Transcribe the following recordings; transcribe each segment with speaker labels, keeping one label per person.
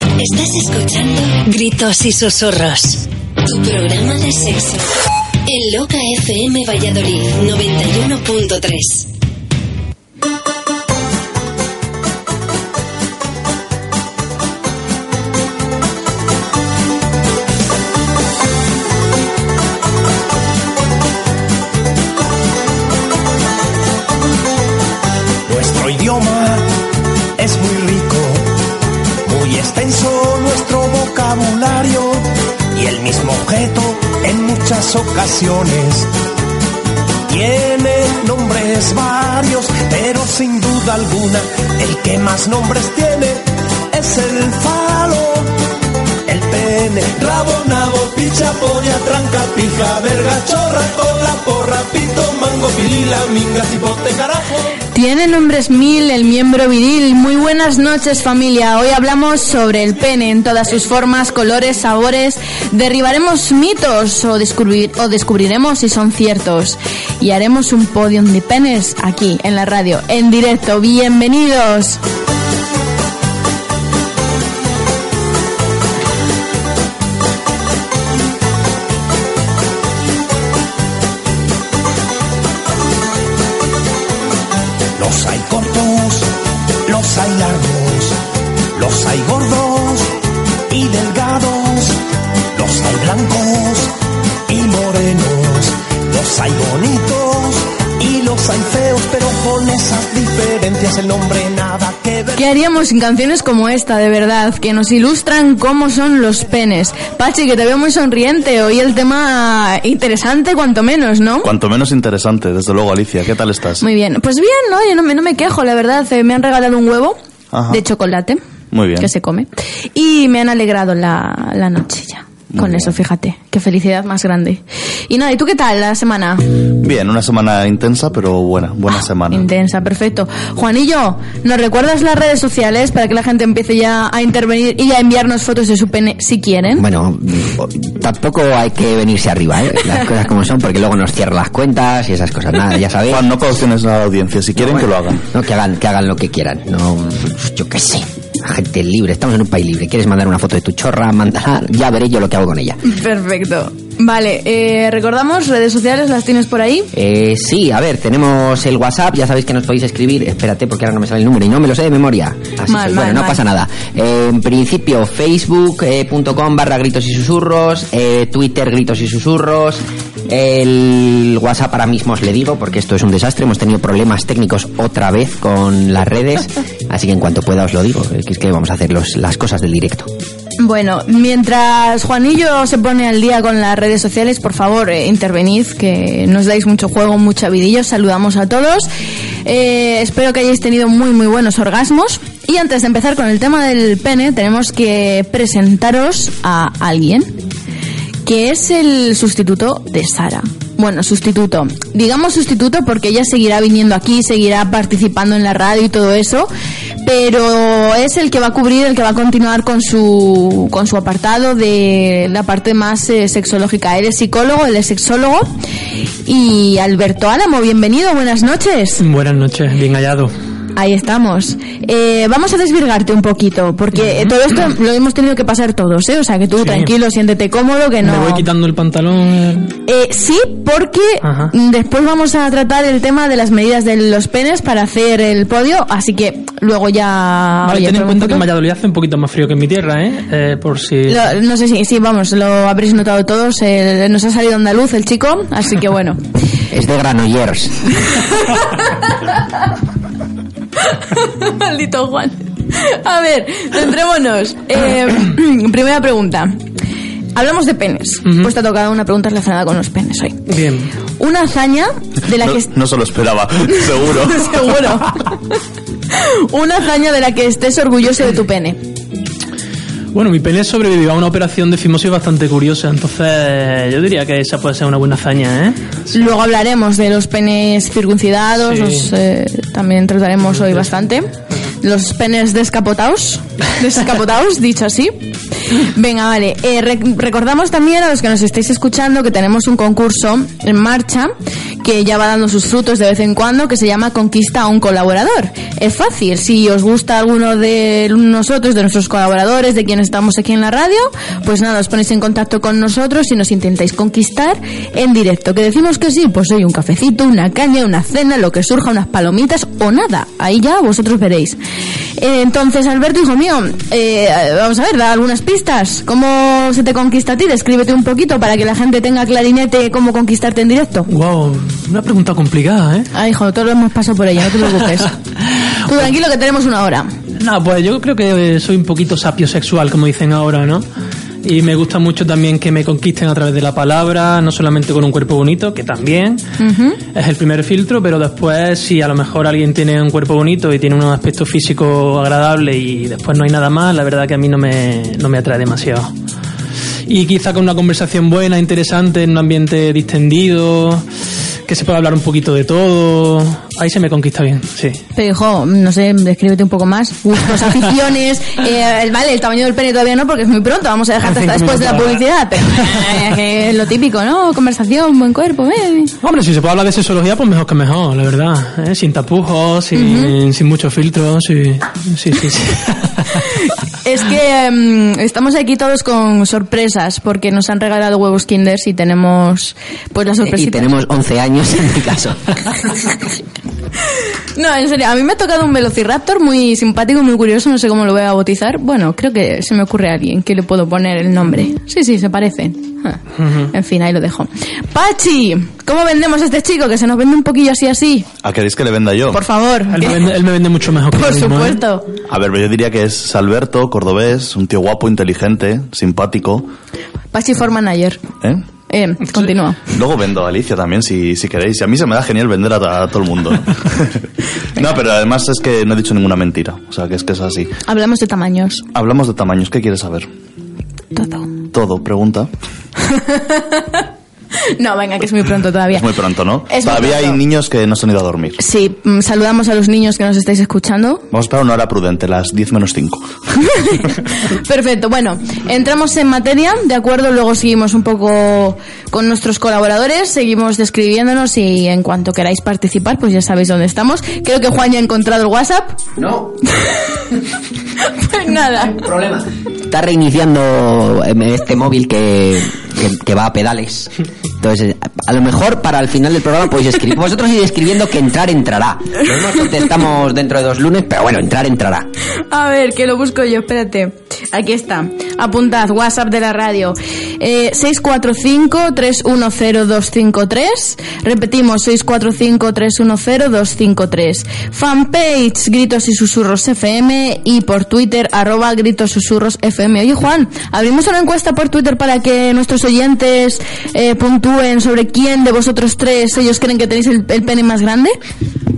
Speaker 1: Estás escuchando Gritos y Susurros, tu programa de sexo. En Loca FM Valladolid 91.3.
Speaker 2: Nuestro idioma es muy extenso nuestro vocabulario y el mismo objeto en muchas ocasiones. Tiene nombres varios, pero sin duda alguna el que más nombres tiene es el falo, el pene, rabo, nabo, picha, polla, tranca, pija, verga, chorra, cola, porra, pito, mango, pilila, minga, cipote, carajo.
Speaker 3: Tiene nombres mil el miembro viril. Muy buenas noches familia. Hoy hablamos sobre el pene en todas sus formas, colores, sabores. Derribaremos mitos o, descubrir- o descubriremos si son ciertos. Y haremos un podium de penes aquí en la radio, en directo. Bienvenidos.
Speaker 2: El nombre nada que ver.
Speaker 3: ¿Qué haríamos sin canciones como esta, de verdad? Que nos ilustran cómo son los penes. Pachi, que te veo muy sonriente. Hoy el tema interesante, cuanto menos, ¿no?
Speaker 4: Cuanto menos interesante, desde luego, Alicia. ¿Qué tal estás?
Speaker 3: Muy bien. Pues bien, ¿no? Yo no me, no me quejo, la verdad. Eh, me han regalado un huevo
Speaker 4: Ajá.
Speaker 3: de chocolate.
Speaker 4: Muy bien.
Speaker 3: Que se come. Y me han alegrado la, la noche ya.
Speaker 4: Muy
Speaker 3: Con
Speaker 4: bien.
Speaker 3: eso, fíjate. Qué felicidad más grande. Y nada, ¿y tú qué tal la semana?
Speaker 4: Bien, una semana intensa, pero buena, buena semana.
Speaker 3: Intensa, perfecto. Juanillo, ¿nos recuerdas las redes sociales para que la gente empiece ya a intervenir y a enviarnos fotos de su pene si quieren?
Speaker 5: Bueno, tampoco hay que venirse arriba, ¿eh? Las cosas como son, porque luego nos cierran las cuentas y esas cosas. Nada, ya sabéis.
Speaker 4: Juan, no cauciones a la audiencia. Si quieren, que lo hagan.
Speaker 5: No, que hagan, que hagan lo que quieran. No, yo qué sé. Gente libre, estamos en un país libre. ¿Quieres mandar una foto de tu chorra? Mándala, ya veré yo lo que hago con ella.
Speaker 3: Perfecto. Vale, eh, recordamos, redes sociales, ¿las tienes por ahí?
Speaker 5: Eh, sí, a ver, tenemos el WhatsApp, ya sabéis que nos podéis escribir. Espérate, porque ahora no me sale el número y no me lo sé de memoria. Así
Speaker 3: Mal,
Speaker 5: que,
Speaker 3: mal,
Speaker 5: bueno, no
Speaker 3: mal.
Speaker 5: pasa nada. Eh, en principio, facebook.com barra gritos y susurros, eh, Twitter gritos y susurros, el WhatsApp ahora mismo os le digo, porque esto es un desastre. Hemos tenido problemas técnicos otra vez con las redes, así que en cuanto pueda os lo digo, que es que vamos a hacer los- las cosas del directo.
Speaker 3: Bueno, mientras Juanillo se pone al día con las redes sociales, por favor, eh, intervenid, que nos dais mucho juego, mucha vidilla. Os Saludamos a todos. Eh, espero que hayáis tenido muy, muy buenos orgasmos. Y antes de empezar con el tema del pene, tenemos que presentaros a alguien que es el sustituto de Sara. Bueno, sustituto. Digamos sustituto porque ella seguirá viniendo aquí, seguirá participando en la radio y todo eso, pero es el que va a cubrir, el que va a continuar con su, con su apartado de la parte más eh, sexológica. Él es psicólogo, él es sexólogo. Y Alberto Álamo, bienvenido, buenas noches.
Speaker 6: Buenas noches, bien hallado.
Speaker 3: Ahí estamos. Eh, vamos a desvirgarte un poquito, porque todo esto lo hemos tenido que pasar todos, ¿eh? O sea, que tú
Speaker 6: Sí.
Speaker 3: tranquilo, siéntete cómodo, que no...
Speaker 6: Me voy quitando el pantalón. eh,
Speaker 3: sí, porque
Speaker 6: Ajá.
Speaker 3: después vamos a tratar el tema de las medidas de los penes para hacer el podio, así que luego ya...
Speaker 6: Vale,
Speaker 3: oye,
Speaker 6: ten en cuenta que en Valladolid hace un poquito más frío que en mi tierra, ¿eh? Eh, por si...
Speaker 3: Lo- no sé si, sí, vamos, lo habréis notado todos, eh, nos ha salido andaluz el chico, así que bueno.
Speaker 5: Es de Granollers.
Speaker 3: Maldito Juan. A ver, centrémonos. Eh, primera pregunta. Hablamos de penes. Pues te ha tocado una pregunta relacionada con los penes hoy.
Speaker 6: Bien.
Speaker 3: Una hazaña de la
Speaker 4: No,
Speaker 3: que...
Speaker 4: no se lo esperaba, seguro.
Speaker 3: Seguro. Una hazaña de la que estés orgulloso de tu pene.
Speaker 6: Bueno, mi pene sobrevivió a una operación de fimosis bastante curiosa, entonces yo diría que esa puede ser una buena hazaña, ¿eh?
Speaker 3: Luego hablaremos de los penes circuncidados,
Speaker 6: Sí.
Speaker 3: los, eh, también trataremos hoy bastante. Los penes descapotados, descapotados, dicho así. Venga, vale. Eh, rec- recordamos también a los que nos estáis escuchando que tenemos un concurso en marcha que ya va dando sus frutos de vez en cuando, que se llama Conquista a un colaborador. Es fácil, si os gusta alguno de nosotros, de nuestros colaboradores, de quienes estamos aquí en la radio, pues nada, os ponéis en contacto con nosotros y nos intentáis conquistar en directo. Que decimos que sí, pues hoy un cafecito, una caña, una cena, lo que surja, unas palomitas o nada. Ahí ya vosotros veréis. Eh, entonces, Alberto, hijo mío, eh, vamos a ver, da algunas pistas. ¿Cómo se te conquista a ti? Descríbete un poquito para que la gente tenga clarinete cómo conquistarte en directo.
Speaker 6: Wow, una pregunta complicada, ¿eh?
Speaker 3: Ah, hijo, todos hemos pasado por ella, no te preocupes. Tú tranquilo que tenemos una hora.
Speaker 6: No, pues yo creo que soy un poquito sapiosexual, como dicen ahora, ¿no? Y me gusta mucho también que me conquisten a través de la palabra, no solamente con un cuerpo bonito, que también es el primer filtro, pero después si a lo mejor alguien tiene un cuerpo bonito y tiene un aspecto físico agradable y después no hay nada más, la verdad que a mí no me, no me atrae demasiado. Y quizá con una conversación buena, interesante, en un ambiente distendido, que se pueda hablar un poquito de todo, ahí se me conquista bien, sí.
Speaker 3: Pero hijo, no sé, descríbete un poco más. Gustos, aficiones, eh, el- vale, el tamaño del pene todavía no porque es muy pronto, vamos a dejarte hasta
Speaker 6: Cinco
Speaker 3: después de la publicidad, pero eh, lo típico, ¿no? Conversación, buen cuerpo, eh.
Speaker 6: Hombre, si se puede hablar de sexología, pues mejor que mejor, la verdad. ¿eh? Sin tapujos, sin, sin muchos filtros, sí, sí, sí. sí.
Speaker 3: Es que mm, estamos aquí todos con sorpresas porque nos han regalado huevos Kinders y tenemos pues la
Speaker 5: Y
Speaker 3: sorpresita.
Speaker 5: tenemos 11 años en mi caso.
Speaker 3: No, en serio, a mí me ha tocado un Velociraptor muy simpático, muy curioso, no sé cómo lo voy a bautizar. Bueno, creo que se me ocurre a alguien que le puedo poner el nombre. Sí, sí, se parecen. Ah, En fin, ahí lo dejo. Pachi, ¿cómo vendemos a este chico que se nos vende un poquillo así así?
Speaker 4: ¿A queréis que le venda yo?
Speaker 3: Por favor.
Speaker 6: Él, me vende, él me vende mucho mejor que
Speaker 3: por
Speaker 6: ¿eh?
Speaker 3: supuesto.
Speaker 4: A ver, yo diría que es Alberto, cordobés, un tío guapo, inteligente, simpático.
Speaker 3: Pachi for manager.
Speaker 4: ¿eh?
Speaker 3: Eh, continúa.
Speaker 4: Luego vendo a Alicia también, si, si queréis. Y a mí se me da genial vender a, a todo el mundo. no, pero además es que no he dicho ninguna mentira. O sea, que es que es así.
Speaker 3: Hablamos de tamaños.
Speaker 4: Hablamos de tamaños. ¿Qué quieres saber?
Speaker 3: Todo.
Speaker 4: Todo, pregunta.
Speaker 3: No, venga, que es muy pronto todavía.
Speaker 4: Es muy pronto, ¿no?
Speaker 3: Es
Speaker 4: Todavía hay niños que no se han ido a dormir.
Speaker 3: Sí, mm, saludamos a los niños que nos estáis escuchando.
Speaker 4: Vamos a esperar una hora prudente, las 10 menos 5.
Speaker 3: Perfecto, bueno, entramos en materia, de acuerdo, luego seguimos un poco con nuestros colaboradores, seguimos describiéndonos y en cuanto queráis participar, pues ya sabéis dónde estamos. Creo que Juan ya ha encontrado el WhatsApp.
Speaker 5: No,
Speaker 3: Pues nada.
Speaker 5: problema. Está reiniciando eh, este móvil que, que, que va a pedales. Entonces, a lo mejor para el final del programa podéis escribir. Vosotros id escribiendo que entrar entrará. No contestamos dentro de dos lunes, pero bueno, entrar entrará.
Speaker 3: A ver, que lo busco yo, espérate. Aquí está. Apuntad, WhatsApp de la radio. Eh, 645-310-253. Repetimos, 645-310-253. Fanpage, Gritos y Susurros FM. Y por Twitter, arroba Gritos Susurros FM. Oye, Juan, abrimos una encuesta por Twitter para que nuestros oyentes eh, puntúen sobre quién de vosotros tres ellos creen que tenéis el, el pene más grande.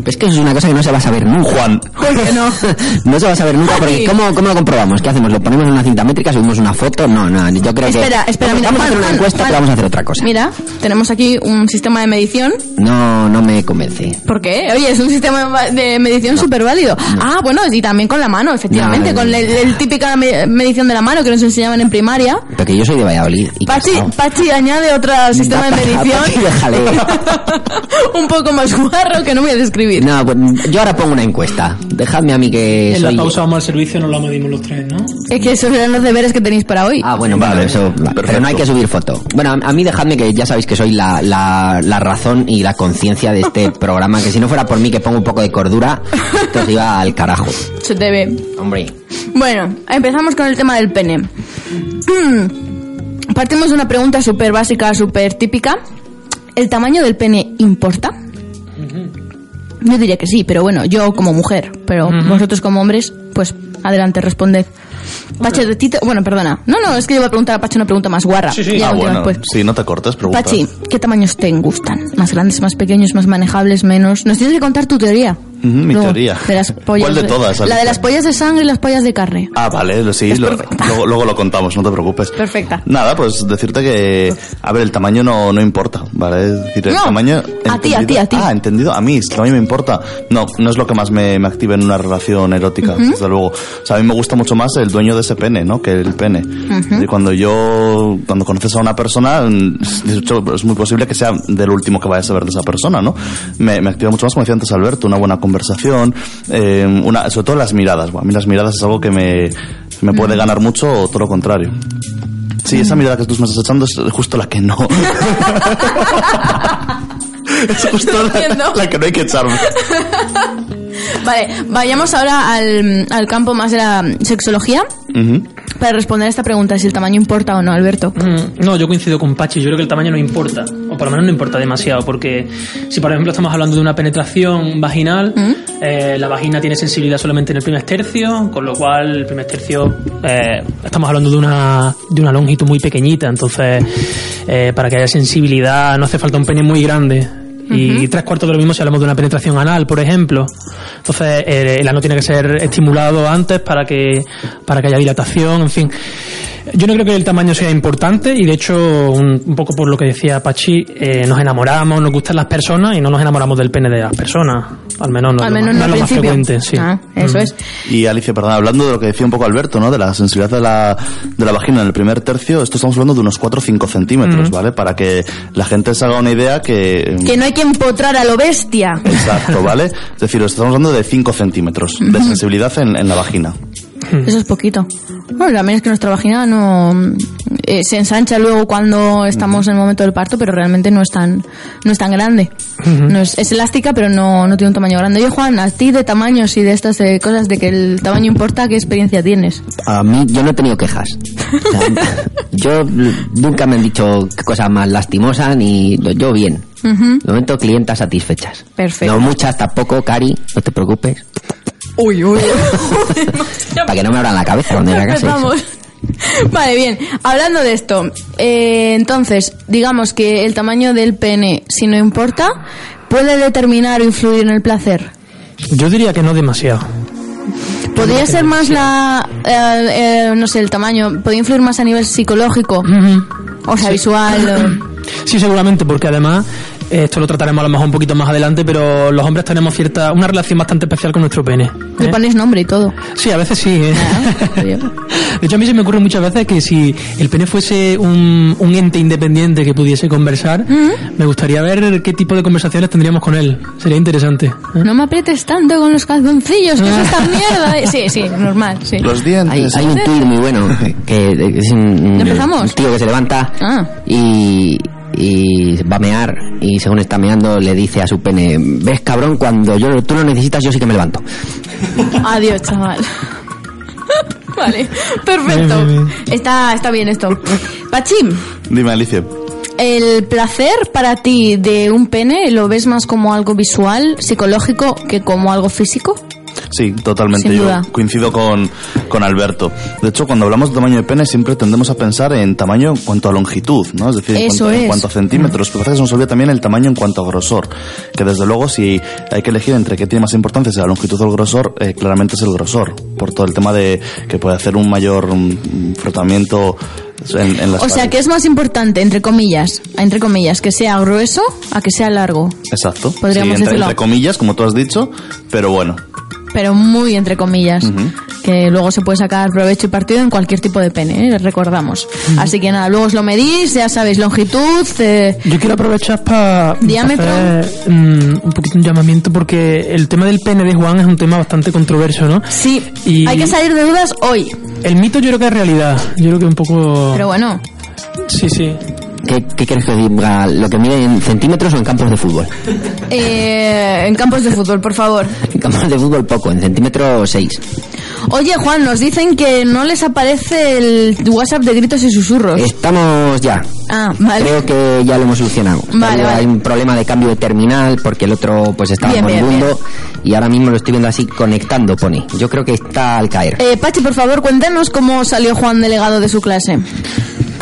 Speaker 5: Es que eso es una cosa que no se va a saber nunca.
Speaker 4: Juan,
Speaker 3: ¿Por qué no?
Speaker 5: No se va a saber nunca porque. ¿cómo, ¿cómo lo comprobamos? ¿Qué hacemos? ¿Lo ponemos en una cinta métrica? ¿Subimos una foto? No, no, yo creo que...
Speaker 3: Espera, espera, mira,
Speaker 5: Vamos a hacer
Speaker 3: Juan,
Speaker 5: una
Speaker 3: Juan,
Speaker 5: encuesta,
Speaker 3: Juan.
Speaker 5: pero vamos a hacer otra cosa.
Speaker 3: Mira, tenemos aquí un sistema de medición.
Speaker 5: No, no me convence.
Speaker 3: ¿Por qué? Oye, es un sistema de medición súper válido. Ah, bueno, y también con la mano, efectivamente,
Speaker 5: No, no,
Speaker 3: con
Speaker 5: no.
Speaker 3: el, el típica me- medición de la mano que nos enseñaban en primaria.
Speaker 5: Porque yo soy de Valladolid. Y
Speaker 3: Pachi. Pachi añade otro sistema de
Speaker 5: Pachi,
Speaker 3: medición.
Speaker 5: déjale.
Speaker 3: un poco más guarro que no voy a describir.
Speaker 5: No, pues yo ahora pongo una encuesta. Dejadme a mí que
Speaker 6: En la
Speaker 5: soy...
Speaker 6: pausa vamos al servicio, nos la medimos los tres, ¿no?
Speaker 3: Es que esos eran los deberes que tenéis para hoy.
Speaker 5: Ah, bueno, vale, eso, pero no hay que subir foto. Bueno, a, a mí dejadme que ya sabéis que soy la, la, la razón y la conciencia de este programa, que si no fuera por mí que pongo un poco de cordura, esto se iba al carajo.
Speaker 3: Se te ve.
Speaker 5: Hombre,
Speaker 3: Bueno, empezamos con el tema del pene. Partimos de una pregunta súper básica, súper típica. ¿El tamaño del pene importa? Yo diría que sí, pero bueno, yo como mujer, pero vosotros como hombres, pues adelante, responded. Pachi, de ti te- Bueno, perdona. No, no, es que yo voy a preguntar a Pachi una pregunta más guarra.
Speaker 6: Sí, sí.
Speaker 3: Ya
Speaker 4: ah, bueno,
Speaker 3: después.
Speaker 4: sí, no te cortes, pregunta.
Speaker 3: Pachi, ¿qué tamaños te gustan? ¿Más grandes, más pequeños, más manejables, menos? Nos tienes que contar tu teoría.
Speaker 4: Mi
Speaker 3: Luego,
Speaker 4: teoría.
Speaker 3: De las pollas
Speaker 4: ¿Cuál de todas?
Speaker 3: La de las pollas de sangre y las pollas de carne.
Speaker 4: Ah, vale, sí, lo- luego, luego lo contamos, no te preocupes.
Speaker 3: Perfecta.
Speaker 4: Nada, pues decirte que, a ver, el tamaño no, no importa, ¿vale? Es decir, el
Speaker 3: No,
Speaker 4: tamaño...
Speaker 3: a ti, a ti, a ti.
Speaker 4: Ah, entendido, a mí, el tamaño me importa. No, no es lo que más me, me activa en una relación erótica, desde luego. O sea, a mí me gusta mucho más el dueño de ese pene, ¿no? Que el pene. Y cuando yo, cuando conoces a una persona, es muy posible que sea del último que vayas a ver de esa persona, ¿no? Me, me activa mucho más, como decía antes Alberto, una buena conversación, eh, una, sobre todo las miradas. Bueno, a mí las miradas es algo que me, me puede ganar mucho o todo lo contrario. Sí, esa mirada que tú me estás echando es justo la que no. es justo la, que no hay que echarme.
Speaker 3: Vale, vayamos ahora al, al campo más de la sexología para responder a esta pregunta, si el tamaño importa o no, Alberto.
Speaker 6: Mm, No, yo coincido con Pachi. Yo creo que el tamaño no importa. Por lo menos no importa demasiado. Porque si, por ejemplo, estamos hablando de una penetración vaginal, eh, la vagina tiene sensibilidad solamente en el primer tercio. Con lo cual, el primer tercio, eh, estamos hablando de una, de una longitud muy pequeñita. Entonces, eh, para que haya sensibilidad, no hace falta un pene muy grande. Y tres cuartos de lo mismo si hablamos de una penetración anal, por ejemplo. Entonces, eh, el ano tiene que ser estimulado antes para que, para que haya dilatación, en fin. Yo no creo que el tamaño sea importante y de hecho, un, un poco por lo que decía Pachi, eh, nos enamoramos, nos gustan las personas y no nos enamoramos del pene de las personas. Al menos no,
Speaker 3: Al
Speaker 6: es lo
Speaker 3: menos
Speaker 6: más-
Speaker 3: no al
Speaker 6: más
Speaker 3: principio.
Speaker 6: frecuente. Sí.
Speaker 3: Ah, eso
Speaker 6: Mm.
Speaker 3: es.
Speaker 4: Y Alicia, perdón, hablando de lo que decía un poco Alberto, ¿no? De la sensibilidad de la, de la vagina en el primer tercio, esto estamos hablando de unos 4 o 5 centímetros, ¿vale? Para que la gente se haga una idea que...
Speaker 3: Que no hay que empotrar a lo bestia.
Speaker 4: Exacto, ¿vale? Es decir, estamos hablando de 5 centímetros de sensibilidad en, en la vagina.
Speaker 3: Eso es poquito. Bueno, también es que nuestra vagina no eh, se ensancha luego cuando estamos en el momento del parto, pero realmente no es tan no es tan grande. No es, es elástica, pero no, no tiene un tamaño grande. Oye, Juan, a ti de tamaños y de estas eh, cosas de que el tamaño importa, ¿qué experiencia tienes?
Speaker 5: A mí yo no he tenido quejas. O sea, yo nunca me han dicho cosas más lastimosas ni yo bien.
Speaker 3: Ujú.
Speaker 5: De momento clientas satisfechas.
Speaker 3: Perfecto.
Speaker 5: No muchas tampoco, Cari, no te preocupes.
Speaker 3: Uy, uy.
Speaker 5: Para que no me abran la cabeza cuando llegue a casa.
Speaker 3: Empezamos. Vale, bien. Hablando de esto, eh, entonces, digamos que el tamaño del pene, si no importa, puede determinar o influir en el placer.
Speaker 6: Yo diría que no demasiado.
Speaker 3: Podría ser más la, eh, eh, no sé, el tamaño, podría influir más a nivel psicológico, o sea, visual.
Speaker 6: Sí, seguramente, porque además esto lo trataremos a lo mejor un poquito más adelante, pero los hombres tenemos cierta una relación bastante especial con nuestro pene.
Speaker 3: Le
Speaker 6: ¿eh?
Speaker 3: pones nombre y todo.
Speaker 6: Sí, a veces sí. ¿eh?
Speaker 3: Ah, oye.
Speaker 6: De hecho, a mí se me ocurre muchas veces que si el pene fuese un, un ente independiente que pudiese conversar, me gustaría ver qué tipo de conversaciones tendríamos con él. Sería interesante. ¿eh?
Speaker 3: No me aprietes tanto con los calzoncillos, que es esta mierda. Sí, sí, normal, sí.
Speaker 4: Los dientes.
Speaker 5: hay un tuit muy bueno que es un,
Speaker 3: ¿Empezamos?
Speaker 5: un tío que se levanta
Speaker 3: Ah.
Speaker 5: y, y va a mear y según está meando le dice a su pene, ves cabrón, cuando yo tú lo necesitas yo sí que me levanto.
Speaker 3: Adiós, chaval. vale, perfecto.
Speaker 6: Bien, bien,
Speaker 3: Está, está bien esto. Pachim,
Speaker 4: Dime, Alicia.
Speaker 3: ¿el placer para ti de un pene lo ves más como algo visual, psicológico, que como algo físico?
Speaker 4: Sí, totalmente.
Speaker 3: Sin
Speaker 4: Yo
Speaker 3: duda.
Speaker 4: coincido con, con Alberto. De hecho, cuando hablamos de tamaño de pene, siempre tendemos a pensar en tamaño en cuanto a longitud, ¿no? Es decir, en, cuanto, en
Speaker 3: es.
Speaker 4: cuanto a centímetros. Pero a veces se nos olvida también el tamaño en cuanto a grosor. Que desde luego, si hay que elegir entre qué tiene más importancia, si la longitud o el grosor, eh, claramente es el grosor. Por todo el tema de que puede hacer un mayor mm, frotamiento en, en las
Speaker 3: O sea, que es más importante, entre comillas, entre comillas, que sea grueso a que sea largo.
Speaker 4: Exacto.
Speaker 3: Podríamos
Speaker 4: sí, entre,
Speaker 3: decirlo.
Speaker 4: entre comillas, como tú has dicho, pero bueno.
Speaker 3: Pero muy entre comillas. Que luego se puede sacar provecho y partido en cualquier tipo de pene, ¿eh? recordamos. Así que nada, luego os lo medís, ya sabéis, longitud. eh,
Speaker 6: Yo quiero aprovechar para
Speaker 3: Diámetro.
Speaker 6: hacer mm, un poquito un llamamiento porque el tema del pene de Juan es un tema bastante controverso, ¿no?
Speaker 3: sí,
Speaker 6: Y-
Speaker 3: hay que salir de dudas hoy.
Speaker 6: El mito yo creo que es realidad. Yo creo que un poco...
Speaker 3: Pero bueno,
Speaker 6: Sí, sí.
Speaker 5: ¿Qué, qué quieres que diga? ¿Lo que mide en centímetros o en campos de fútbol?
Speaker 3: eh, en campos de fútbol, por favor.
Speaker 5: En campos de fútbol poco, en centímetros 6.
Speaker 3: Oye, Juan, nos dicen que no les aparece el WhatsApp de gritos y susurros.
Speaker 5: Estamos ya.
Speaker 3: Ah, vale.
Speaker 5: Creo que ya lo hemos solucionado.
Speaker 3: Vale,
Speaker 5: Hay
Speaker 3: vale.
Speaker 5: un problema de cambio de terminal porque el otro pues estaba
Speaker 3: Bien, bien,
Speaker 5: moribundo y ahora mismo lo estoy viendo así conectando, pone. Yo creo que está al caer.
Speaker 3: Eh, Pachi, por favor, cuéntanos cómo salió Juan delegado de su clase.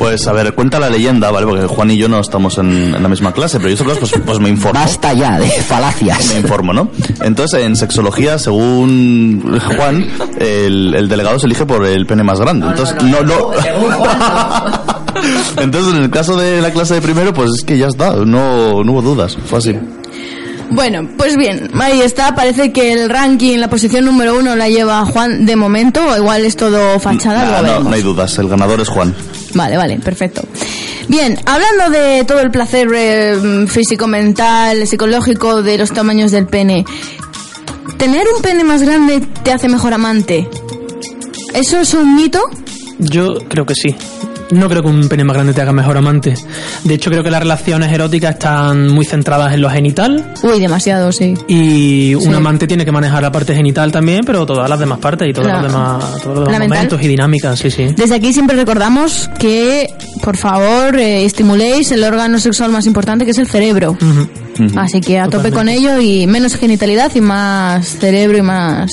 Speaker 4: Pues a ver, cuenta la leyenda, ¿vale? Porque Juan y yo no estamos en, en la misma clase, pero yo estas cosas pues, pues me informo.
Speaker 5: Basta ya de falacias.
Speaker 4: Me informo, ¿no? Entonces, en sexología, según Juan, el, el delegado se elige por el pene más grande. Entonces, no, no. Entonces, en el caso de la clase de primero, pues es que ya está, no, no hubo dudas, fue así.
Speaker 3: Bueno, pues bien, ahí está. Parece que el ranking, la posición número uno la lleva Juan de momento. O igual es todo fachada.
Speaker 4: No,
Speaker 3: veremos.
Speaker 4: no hay dudas, el ganador es Juan.
Speaker 3: Vale, vale, perfecto. Bien, hablando de todo el placer eh, físico, mental, psicológico de los tamaños del pene, ¿tener un pene más grande te hace mejor amante? ¿Eso es un mito?
Speaker 6: Yo creo que sí. No creo que un pene más grande te haga mejor amante. De hecho, creo que las relaciones eróticas están muy centradas en lo genital
Speaker 3: Uy, demasiado, sí.
Speaker 6: y un
Speaker 3: Sí.
Speaker 6: amante tiene que manejar la parte genital también, pero todas las demás partes y todos
Speaker 3: La-
Speaker 6: los demás, todos los
Speaker 3: la
Speaker 6: demás
Speaker 3: mental.
Speaker 6: momentos y dinámicas, sí, sí.
Speaker 3: Desde aquí siempre recordamos que, por favor, eh, estimuléis el órgano sexual más importante que es el cerebro. Así que a tope con ello y menos genitalidad y más cerebro y más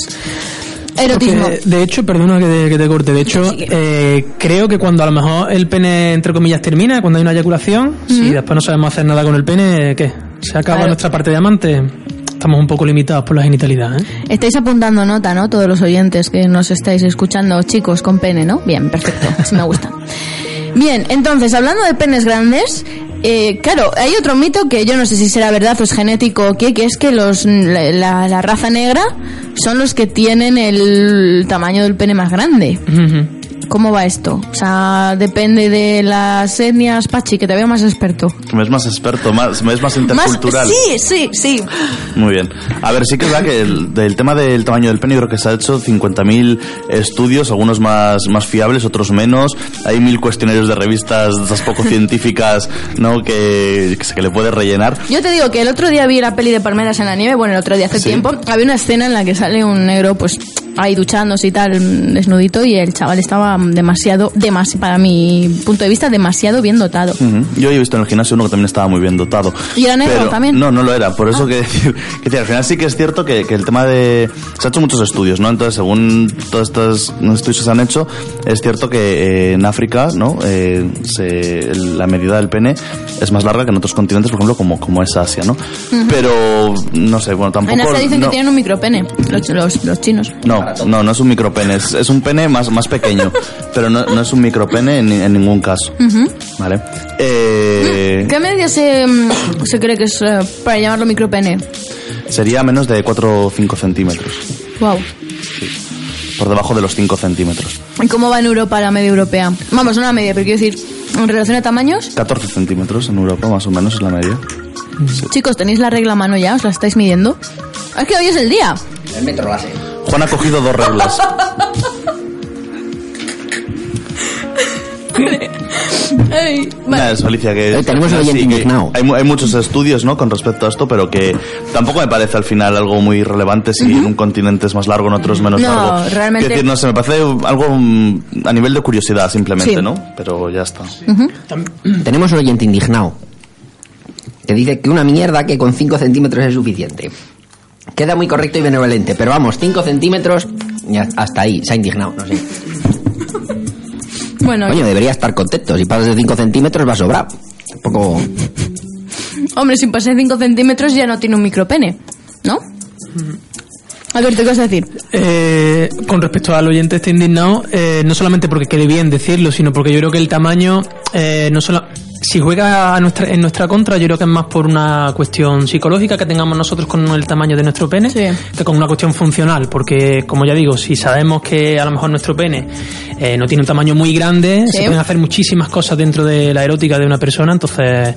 Speaker 3: erotismo.
Speaker 6: Porque, de hecho, perdona que te, que te corte, de hecho, eh, creo que cuando a lo mejor el pene, entre comillas, termina, cuando hay una eyaculación, si después no sabemos hacer nada con el pene, ¿qué? ¿Se acaba
Speaker 3: Claro.
Speaker 6: nuestra parte de amante? Estamos un poco limitados por la genitalidad, ¿eh?
Speaker 3: Estáis apuntando nota, ¿no? Todos los oyentes que nos estáis escuchando, chicos con pene, ¿no? Bien, perfecto, así me gusta. Bien, entonces, hablando de penes grandes, eh, claro, hay otro mito que yo no sé si será verdad o es genético o qué, que es que los la, raza negra son los que tienen el tamaño del pene más grande. ¿Cómo va esto? O sea, depende de las etnias, Pachi, que te veo más experto.
Speaker 4: Me es más experto, más, me es más
Speaker 3: Más,
Speaker 4: intercultural.
Speaker 3: sí, sí, sí.
Speaker 4: Muy bien. A ver, sí que es verdad que el, del tema del tamaño del pene creo que se ha hecho 50.000 estudios, algunos más, más fiables, otros menos. Hay mil cuestionarios de revistas esas poco científicas, ¿no? Que, que, que le puede rellenar.
Speaker 3: Yo te digo que el otro día vi la peli de Palmeras en la nieve, bueno, el otro día hace
Speaker 4: Sí.
Speaker 3: tiempo, había una escena en la que sale un negro, pues, ahí duchándose y tal, desnudito, y el chaval estaba demasiado, demasi para mi punto de vista, demasiado bien dotado.
Speaker 4: Ujú. Yo he visto en el gimnasio uno que también estaba muy bien dotado.
Speaker 3: ¿Y era negro
Speaker 4: Pero-
Speaker 3: también? Ah.
Speaker 4: No, no lo era. Por eso que decir, que decir, al final sí que es cierto que, que el tema de... Se han hecho muchos estudios, ¿no? Entonces, según todos estos estudios que se han hecho, es cierto que eh, en África, ¿no? Eh, se- la medida del pene es más larga que en otros continentes, por ejemplo, como, como es Asia, ¿no? Pero, no sé, bueno, tampoco...
Speaker 3: En Asia dicen
Speaker 4: no-
Speaker 3: que tienen un micropene, los, los, los chinos.
Speaker 4: no, no, no es un micropene, es, es un pene más, más pequeño, pero no, no es un micropene en, en ningún caso. ¿Vale? Eh,
Speaker 3: ¿Qué medida se, mm, se cree que es eh, para llamarlo micropene?
Speaker 4: sería menos de 4 o 5 centímetros,
Speaker 3: Wow.
Speaker 4: por debajo de los 5 centímetros.
Speaker 3: ¿Y cómo va en Europa la media europea? Vamos, no la media, pero quiero decir, en relación a tamaños,
Speaker 4: 14 centímetros en Europa, más o menos, es la media.
Speaker 3: chicos, ¿tenéis la regla a mano ya? ¿Os la estáis midiendo? Es que hoy es el día.
Speaker 5: El metro base.
Speaker 4: Juan ha cogido dos reglas.
Speaker 3: Ey, vale.
Speaker 4: Nada, es Alicia, que
Speaker 5: Eh, tenemos oyente
Speaker 4: sí que
Speaker 5: indignado.
Speaker 4: Hay, hay muchos estudios ¿no? con respecto a esto, pero que tampoco me parece al final algo muy relevante si en un continente es más largo, en otro es menos
Speaker 3: No,
Speaker 4: largo.
Speaker 3: realmente-
Speaker 4: Quiero decir, no sé, me parece algo mm, a nivel de curiosidad simplemente,
Speaker 3: Sí.
Speaker 4: ¿no? Pero ya está.
Speaker 5: Tenemos un oyente indignado que dice que una mierda que con 5 centímetros es suficiente. Queda muy correcto y benevolente, pero vamos, 5 centímetros, hasta ahí, se ha indignado, no sé.
Speaker 3: Bueno,
Speaker 5: Coño, debería estar contento, si pasas de 5 centímetros va a sobrar. Tampoco...
Speaker 3: hombre, si pasé 5 centímetros ya no tiene un micropene, ¿no? A ver, ¿te qué vas a decir?
Speaker 6: Eh, con respecto al oyente este indignado, eh, no solamente porque quede bien decirlo, sino porque yo creo que el tamaño, eh, no solo, si juega a nuestra, en nuestra contra, yo creo que es más por una cuestión psicológica que tengamos nosotros con el tamaño de nuestro pene,
Speaker 3: Sí.
Speaker 6: que con una cuestión funcional, porque como ya digo, si sabemos que a lo mejor nuestro pene eh, no tiene un tamaño muy grande,
Speaker 3: Sí.
Speaker 6: se pueden hacer muchísimas cosas dentro de la erótica de una persona, entonces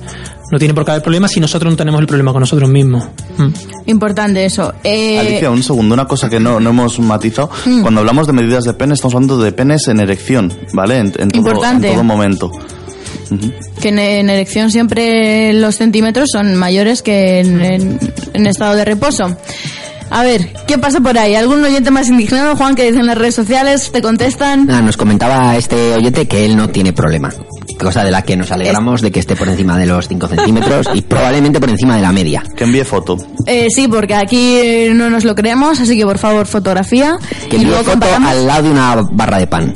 Speaker 6: no tiene por qué haber problema si nosotros no tenemos el problema con nosotros mismos. Mm.
Speaker 3: Importante eso. Eh,
Speaker 4: Alicia, un segundo, una cosa que no, no hemos matizado.
Speaker 3: Mm.
Speaker 4: Cuando hablamos de medidas de pene, estamos hablando de penes en erección, ¿vale? En, en todo,
Speaker 3: Importante.
Speaker 4: en todo momento.
Speaker 3: Que en, en erección siempre los centímetros son mayores que en, estado de reposo. A ver, ¿qué pasa por ahí? ¿Algún oyente más indignado, Juan, que dice en las redes sociales? ¿Te contestan?
Speaker 5: Nada, nos comentaba este oyente que él no tiene problema. Cosa de la que nos alegramos de que esté por encima de los 5 centímetros y probablemente por encima de la media.
Speaker 4: Que envíe foto.
Speaker 3: Eh, sí, porque aquí eh, no nos lo creemos, así que por favor, fotografía.
Speaker 5: Que
Speaker 3: y
Speaker 5: envíe
Speaker 3: luego
Speaker 5: foto
Speaker 3: comparamos.
Speaker 5: al lado de una barra de pan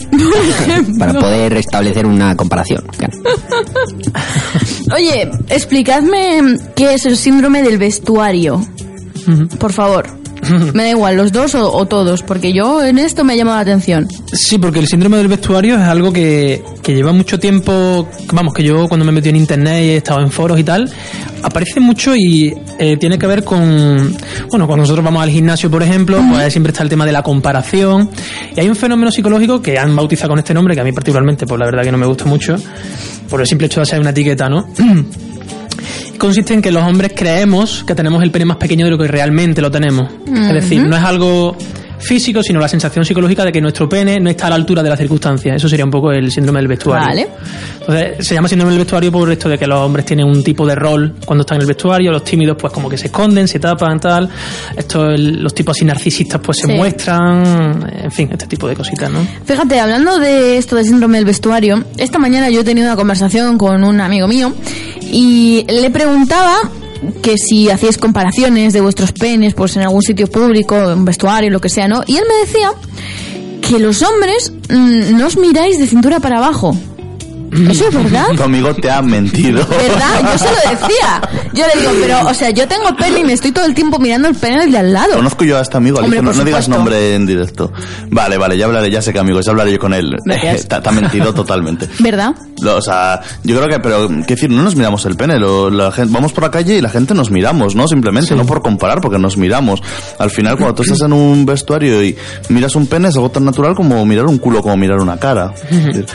Speaker 5: para poder establecer una comparación.
Speaker 3: Oye, explicadme qué es el síndrome del vestuario. Por favor. Me da igual, los dos o, todos, porque yo en esto me ha llamado la atención.
Speaker 6: Sí, porque el síndrome del vestuario es algo que, que lleva mucho tiempo, vamos, que yo cuando me metí en internet y he estado en foros y tal, aparece mucho y eh, tiene que ver con, bueno, cuando nosotros vamos al gimnasio, por ejemplo, pues siempre está el tema de la comparación y hay un fenómeno psicológico que han bautizado con este nombre, que a mí particularmente, pues la verdad que no me gusta mucho, por el simple hecho de ser una etiqueta, ¿no? consiste en que los hombres creemos que tenemos el pene más pequeño de lo que realmente lo tenemos. Es decir, no es algo físico, sino la sensación psicológica de que nuestro pene no está a la altura de las circunstancias. Eso sería un poco el síndrome del vestuario.
Speaker 3: Vale.
Speaker 6: Entonces, se llama síndrome del vestuario por esto de que los hombres tienen un tipo de rol cuando están en el vestuario, los tímidos pues como que se esconden, se tapan, tal. Esto, los tipos así narcisistas pues se muestran, en fin, este tipo de cositas, ¿no?
Speaker 3: Fíjate, hablando de esto del síndrome del vestuario, esta mañana yo he tenido una conversación con un amigo mío y le preguntaba que si hacíais comparaciones de vuestros penes pues en algún sitio público, en un vestuario, lo que sea, ¿no? Y él me decía que los hombres mm, no os miráis de cintura para abajo. ¿Eso es verdad?
Speaker 4: Tu amigo te ha mentido.
Speaker 3: ¿Verdad? Yo se lo decía. Yo le digo, pero, o sea, yo tengo pene y me estoy todo el tiempo mirando el pene de al lado.
Speaker 4: Conozco yo a este amigo,
Speaker 3: Hombre,
Speaker 4: no, no digas nombre en directo. Vale, vale, ya hablaré, ya sé que amigo, ya hablaré yo con él. Ha mentido totalmente.
Speaker 3: ¿Verdad?
Speaker 4: Lo- o sea, yo creo que, pero, qué decir, no nos miramos el pene, lo- la gente, vamos por la calle y la gente nos miramos, ¿no? Simplemente, no por comparar, porque nos miramos. Al final, cuando tú estás en un vestuario y miras un pene, es algo tan natural como mirar un culo, como mirar una cara. Es decir,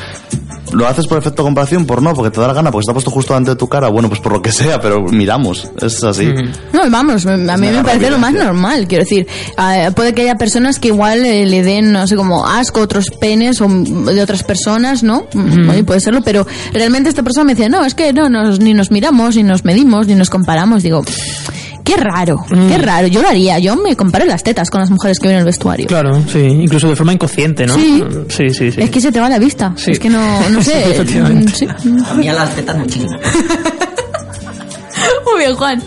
Speaker 4: ¿Lo haces por efecto comparación? Por no, porque te da la gana, porque está puesto justo delante de tu cara, bueno, pues por lo que sea, pero miramos, es así.
Speaker 3: No, vamos, a mí me parece lo más normal. Quiero decir, ah, puede que haya personas que igual eh, le den, no sé, como asco a otros penes o de otras personas, ¿no? Mm, oye, puede serlo, pero realmente esta persona me decía, no, es que no, nos, ni nos miramos, ni nos medimos, ni nos comparamos. Digo, qué raro, qué raro. Yo lo haría, yo me comparo las tetas con las mujeres que ven en el vestuario.
Speaker 6: Claro, sí, incluso de forma inconsciente, ¿no?
Speaker 3: Sí.
Speaker 6: Sí, sí, sí.
Speaker 3: Es que se te va la vista.
Speaker 6: Sí.
Speaker 3: Es que no, no sé.
Speaker 6: Efectivamente.
Speaker 3: mm, sí.
Speaker 5: A mí a las tetas muchísimo.
Speaker 3: Muy bien, Juan.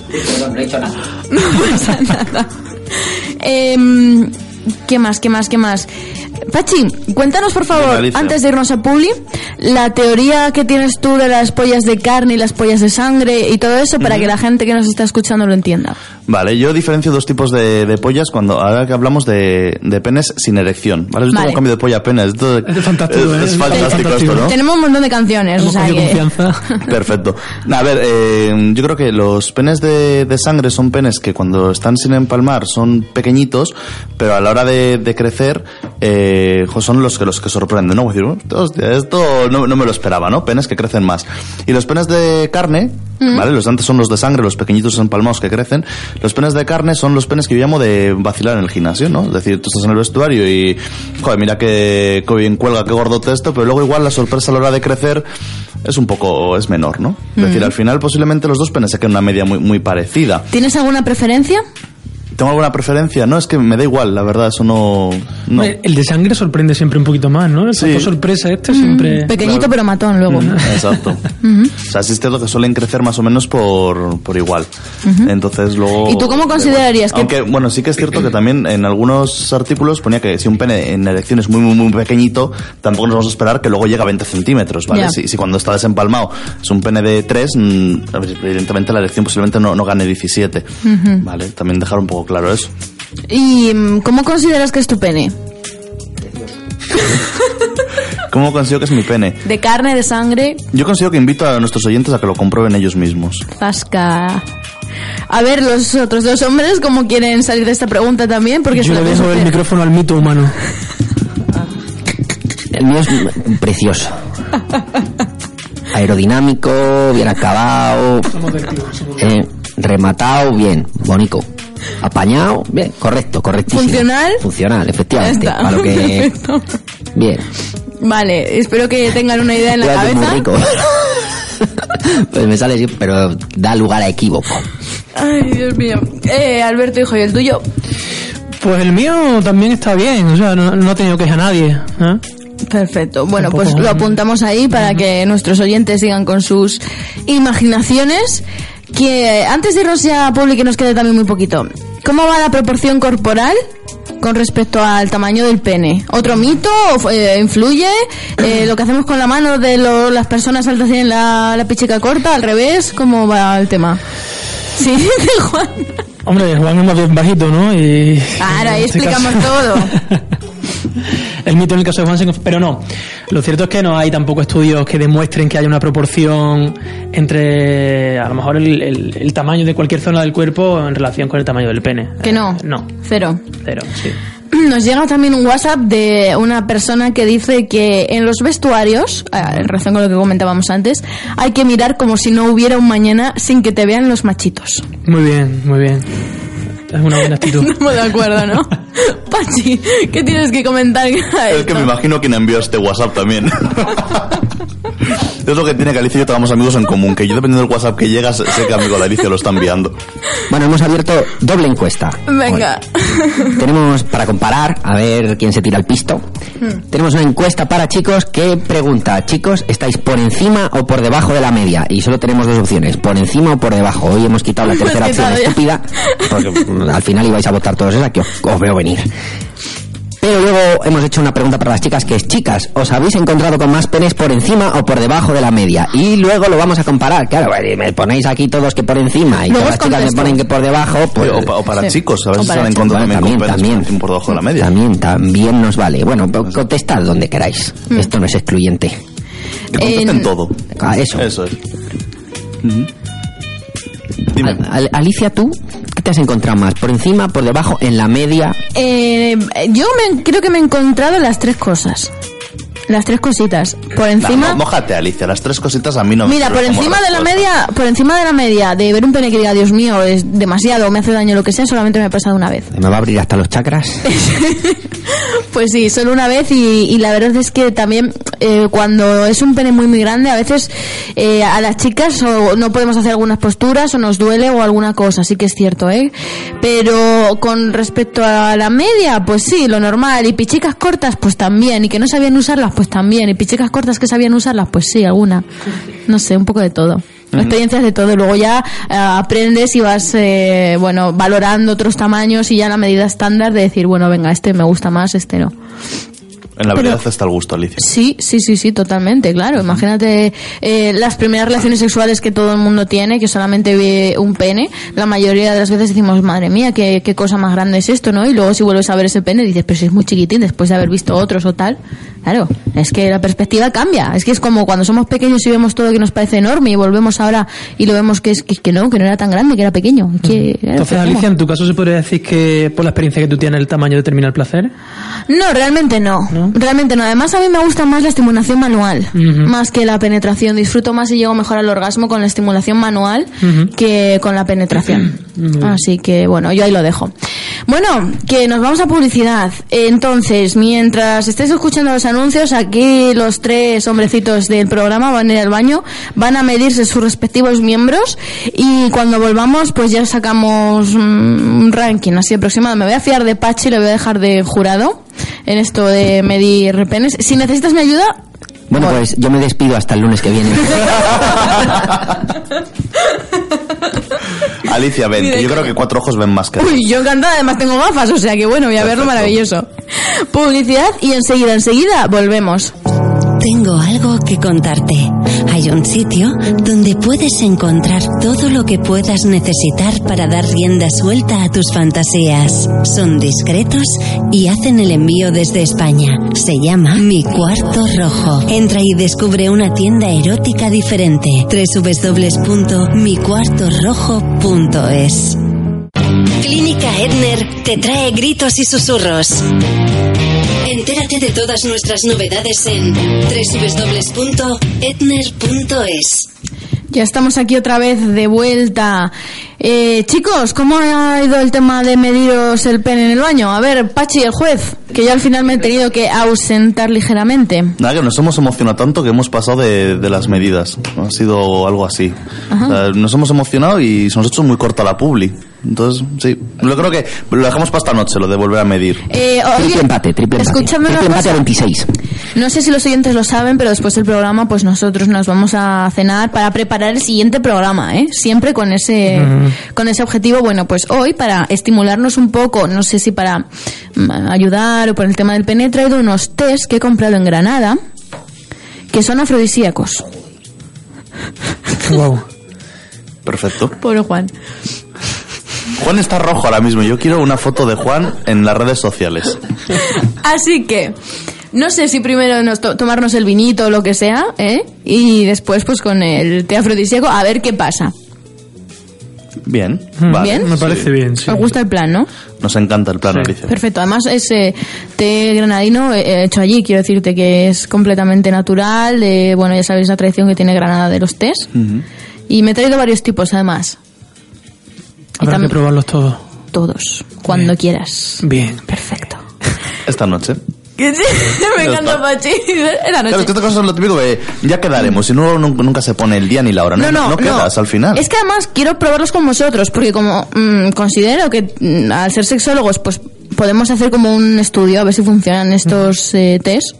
Speaker 5: No he hecho nada.
Speaker 3: No pasa nada. Em, ¿Qué más? ¿Qué más? ¿Qué más? Pachi, cuéntanos por favor, antes de irnos a Publi, la teoría que tienes tú de las pollas de carne y las pollas de sangre y todo eso para que la gente que nos está escuchando lo entienda.
Speaker 4: Vale, yo diferencio dos tipos de, de pollas cuando ahora que hablamos de, de penes sin erección. ¿vale? Esto
Speaker 3: Vale.
Speaker 4: es un cambio de polla a pene. Esto
Speaker 6: Es fantástico,
Speaker 4: es,
Speaker 6: ¿eh?
Speaker 4: es
Speaker 6: Es
Speaker 4: fantástico
Speaker 6: fantástico.
Speaker 4: esto, ¿no?
Speaker 3: Tenemos un montón de canciones, o sea que...
Speaker 4: Perfecto. A ver, eh, yo creo que los penes de, de sangre son penes que cuando están sin empalmar son pequeñitos, pero a la hora de, de crecer eh, son los que los que sorprenden, ¿no? Decir, hostia, esto no, no me lo esperaba, ¿no? Penes que crecen más. Y los penes de carne, ¿vale? Los antes son los de sangre, los pequeñitos empalmados que crecen. Los penes de carne son los penes que yo llamo de vacilar en el gimnasio, ¿no? Es decir, tú estás en el vestuario y, joder, mira que, que bien cuelga, qué gordote esto, pero luego igual la sorpresa a la hora de crecer es un poco, es menor, ¿no? Es decir, al final posiblemente los dos penes se queden una media muy, muy parecida.
Speaker 3: ¿Tienes alguna preferencia?
Speaker 4: ¿Tengo alguna preferencia? No, es que me da igual, la verdad, eso no... no.
Speaker 6: El de sangre sorprende siempre un poquito más, ¿no? El
Speaker 4: Sí.
Speaker 6: sorpresa este siempre...
Speaker 3: Pequeñito pero matón luego.
Speaker 4: Exacto. O sea, sí es cierto que suelen crecer más o menos por, por igual. Entonces luego...
Speaker 3: ¿Y tú cómo considerarías que-
Speaker 4: Aunque, bueno, sí que es cierto que también en algunos artículos ponía que si un pene en erección es muy, muy, muy pequeñito, tampoco nos vamos a esperar que luego llegue a 20 centímetros, ¿vale? Si, si cuando está desempalmado es un pene de 3, evidentemente la erección posiblemente no, no gane 17, ¿vale? También dejar un poco claro eso.
Speaker 3: ¿Y mm, cómo consideras que es tu pene?
Speaker 4: ¿Cómo consigo que es mi pene?
Speaker 3: ¿De carne, de sangre?
Speaker 4: Yo consigo que invito a nuestros oyentes a que lo comprueben ellos mismos.
Speaker 3: Zasca. A ver, los otros dos hombres, ¿cómo quieren salir de esta pregunta también? Porque se
Speaker 6: Yo le dejo el micrófono al mito humano.
Speaker 5: El mío es precioso. Aerodinámico, bien acabado, eh, rematado, bien, bonito. Apañado, bien, correcto, correctísimo.
Speaker 3: ¿Funcional?
Speaker 5: Funcional, efectivamente. Para lo que...
Speaker 3: Perfecto.
Speaker 5: Bien.
Speaker 3: Vale, espero que tengan una idea en la
Speaker 5: Fíjate, muy
Speaker 3: cabeza.
Speaker 5: rico. pues me sale siempre, pero da lugar a equívoco.
Speaker 3: Ay, Dios mío. Eh, Alberto, hijo, ¿y el tuyo?
Speaker 6: Pues el mío también está bien, o sea, no, no ha tenido queja a nadie. ¿eh?
Speaker 3: Perfecto. Bueno,
Speaker 6: Tampoco-
Speaker 3: pues lo apuntamos ahí para que nuestros oyentes sigan con sus imaginaciones. Que antes de irnos ya a Publi, que nos quede también muy poquito. ¿Cómo va la proporción corporal con respecto al tamaño del pene? ¿Otro mito? ¿O, eh, ¿Influye? Eh, ¿Lo que hacemos con la mano de lo- las personas altas tienen la, la pichica corta? ¿Al revés? ¿Cómo va el tema? Sí, dice Juan.
Speaker 6: Hombre, Juan es más bien bajito, ¿no? Y,
Speaker 3: Ahora, ahí
Speaker 6: este
Speaker 3: explicamos todo.
Speaker 6: el mito en el caso de Juan, pero no. Lo cierto es que no hay tampoco estudios que demuestren que haya una proporción entre, a lo mejor, el, el- el tamaño de cualquier zona del cuerpo en relación con el tamaño del pene.
Speaker 3: Que
Speaker 6: Eh,
Speaker 3: no.
Speaker 6: No,
Speaker 3: Cero.
Speaker 6: cero, sí.
Speaker 3: Nos llega también un WhatsApp de una persona que dice que en los vestuarios, eh, en relación con lo que comentábamos antes, hay que mirar como si no hubiera un mañana sin que te vean los machitos.
Speaker 6: Muy bien, muy bien. Es una buena actitud.
Speaker 3: Estamos de acuerdo, ¿no? Pachi, ¿qué tienes que comentar?
Speaker 4: Es que me imagino quién envió este WhatsApp también. es lo que tiene que Alicia y yo tenemos amigos en común, que yo dependiendo del WhatsApp que llega, sé que amigo de Alicia lo está enviando.
Speaker 5: Bueno, hemos abierto doble encuesta.
Speaker 3: Venga.
Speaker 5: Tenemos para comparar, a ver quién se tira el pisto.
Speaker 3: Hmm.
Speaker 5: Tenemos una encuesta para chicos que pregunta, chicos, ¿estáis por encima o por debajo de la media? Y solo tenemos dos opciones, por encima o por debajo. Hoy hemos quitado la tercera opción
Speaker 3: ya.
Speaker 5: estúpida, porque mm, al final ibais a votar todos esa, que os, os veo venir. Pero luego hemos hecho una pregunta para las chicas que es, chicas, ¿os habéis encontrado con más penes por encima o por debajo de la media? Y luego lo vamos a comparar. Claro, eh, me ponéis aquí todos que por encima y
Speaker 3: Luego
Speaker 5: todas las chicas me ponen que por debajo, pues...
Speaker 4: o, pa- o para
Speaker 3: Sí.
Speaker 4: chicos, a veces se han encontrado
Speaker 5: Bueno,
Speaker 4: también, con
Speaker 5: también,
Speaker 4: por debajo de la media.
Speaker 5: También, también nos vale. Bueno, contestad donde queráis.
Speaker 3: Mm.
Speaker 5: Esto no es excluyente.
Speaker 4: Que contesten
Speaker 3: En-
Speaker 4: todo.
Speaker 5: Ah, eso.
Speaker 4: Eso es. Ujú. Dime.
Speaker 5: Al- Al- Alicia, ¿tú te has encontrado más? ¿Por encima, por debajo, en la media?
Speaker 3: Eh, yo me, creo que me he encontrado las tres cosas. Las tres cositas. Por encima...
Speaker 4: mo- mójate, Alicia, las tres cositas a mí no me
Speaker 3: Mira, por encima de la media, por encima de la media de ver un pene que diga Dios mío es demasiado, me hace daño lo que sea, solamente me ha pasado una vez.
Speaker 5: ¿Me va a abrir hasta los chakras?
Speaker 3: Pues sí, solo una vez y, y la verdad es que también eh, cuando es un pene muy muy grande a veces eh, a las chicas o no podemos hacer algunas posturas o nos duele o alguna cosa, sí que es cierto, ¿eh? Pero con respecto a la media, pues sí, lo normal y pichicas cortas pues también y que no sabían usarlas pues también y pichicas cortas que sabían usarlas pues sí, alguna. No sé, un poco de todo. Experiencias de todo, luego ya eh, aprendes y vas, eh, bueno, valorando otros tamaños y ya la medida estándar de decir, bueno, venga, este me gusta más, este no.
Speaker 4: En la verdad está el gusto, Alicia.
Speaker 3: Sí, sí, sí, sí, totalmente, claro. Imagínate eh, las primeras relaciones sexuales que todo el mundo tiene, que solamente ve un pene. La mayoría de las veces decimos, madre mía, qué, qué cosa más grande es esto, ¿no? Y luego si vuelves a ver ese pene dices, pero si es muy chiquitín después de haber visto otros o tal. Claro, es que la perspectiva cambia. Es que es como cuando somos pequeños y vemos todo que nos parece enorme y volvemos ahora y lo vemos que es que, que no, que no era tan grande, que era pequeño. Que, claro,
Speaker 6: Entonces. Alicia, en tu caso se podría decir que por la experiencia que tú tienes el tamaño determina el placer.
Speaker 3: No, realmente no.
Speaker 6: ¿No?
Speaker 3: Realmente no. Además, a mí me gusta más la estimulación manual, más que la penetración. Disfruto más y llego mejor al orgasmo con la estimulación manual que con la penetración. Así que, bueno, yo ahí lo dejo. Bueno, que nos vamos a publicidad. Entonces, mientras estéis escuchando los anuncios, aquí los tres hombrecitos del programa van a ir al baño, van a medirse sus respectivos miembros y cuando volvamos, pues ya sacamos mm, un ranking así aproximado. Me voy a fiar de Pachi, le voy a dejar de jurado en esto de medir penes. Si necesitas mi ayuda,
Speaker 5: Bueno, pues yo me despido hasta el lunes que viene.
Speaker 4: Alicia, ven, que yo creo que cuatro ojos ven más que
Speaker 3: Uy, yo encantada, además tengo gafas, o sea que bueno, voy a verlo maravilloso. Publicidad y enseguida, enseguida volvemos.
Speaker 1: Tengo algo que contarte. Hay un sitio donde puedes encontrar todo lo que puedas necesitar para dar rienda suelta a tus fantasías. Son discretos y hacen el envío desde España. Se llama Mi Cuarto Rojo. Entra y descubre una tienda erótica diferente. www.micuartorrojo.es Clínica Edner te trae gritos y susurros. Entérate de todas nuestras novedades en www.etner.es.
Speaker 3: Ya estamos aquí otra vez de vuelta. Eh, chicos, ¿cómo ha ido el tema de mediros el pene en el baño? A ver, Pachi, el juez, que yo al final me he tenido que ausentar ligeramente.
Speaker 4: Nada, que nos hemos emocionado tanto que hemos pasado de, de las medidas. Ha sido algo así. O sea, nos hemos emocionado y se nos ha hecho muy corta la publi. Entonces, sí. Yo creo que lo dejamos para esta noche, lo de volver a medir.
Speaker 3: Eh, oye,
Speaker 5: Triple empate, triple empate.
Speaker 3: escúchame
Speaker 5: triple empate
Speaker 3: cosa.
Speaker 5: a 26.
Speaker 3: No sé si los oyentes lo saben, pero después del programa, pues nosotros nos vamos a cenar para preparar el siguiente programa, ¿eh? Siempre con ese, con ese objetivo. Bueno, pues hoy, para estimularnos un poco, no sé si para mm, ayudar o por el tema del pene, he traído unos test que he comprado en Granada, que son afrodisíacos.
Speaker 6: Wow.
Speaker 4: Perfecto.
Speaker 3: Pobre Juan.
Speaker 4: Juan está rojo ahora mismo. Yo quiero una foto de Juan en las redes sociales.
Speaker 3: Así que, no sé si primero nos to- tomarnos el vinito o lo que sea, ¿eh? Y después, pues con el té afrodisíaco, a ver qué pasa.
Speaker 4: Bien.
Speaker 6: Mm,
Speaker 4: Vale.
Speaker 3: Bien.
Speaker 6: Me parece bien, sí.
Speaker 3: ¿Os gusta el plan, no?
Speaker 4: Nos encanta el plan,
Speaker 6: Sí.
Speaker 4: Alicia.
Speaker 3: Perfecto, además ese té granadino eh, hecho allí, quiero decirte que es completamente natural, de, bueno, ya sabéis la tradición que tiene Granada de los tés. Y me he traído varios tipos además,
Speaker 6: Habrá que probarlos todos.
Speaker 3: todos, cuando
Speaker 6: Bien.
Speaker 3: quieras.
Speaker 6: Bien.
Speaker 3: Perfecto.
Speaker 4: Esta noche.
Speaker 3: me
Speaker 4: Ya
Speaker 3: encanta. Pachi. Era
Speaker 4: Claro, es
Speaker 3: noche.
Speaker 4: que estas cosas es lo típico que ya quedaremos. Si no, nun- nunca se pone el día ni la hora. No, no, quedas al final.
Speaker 3: Es que además quiero probarlos con vosotros, porque como mm, considero que mm, al ser sexólogos, pues podemos hacer como un estudio a ver si funcionan estos eh, test.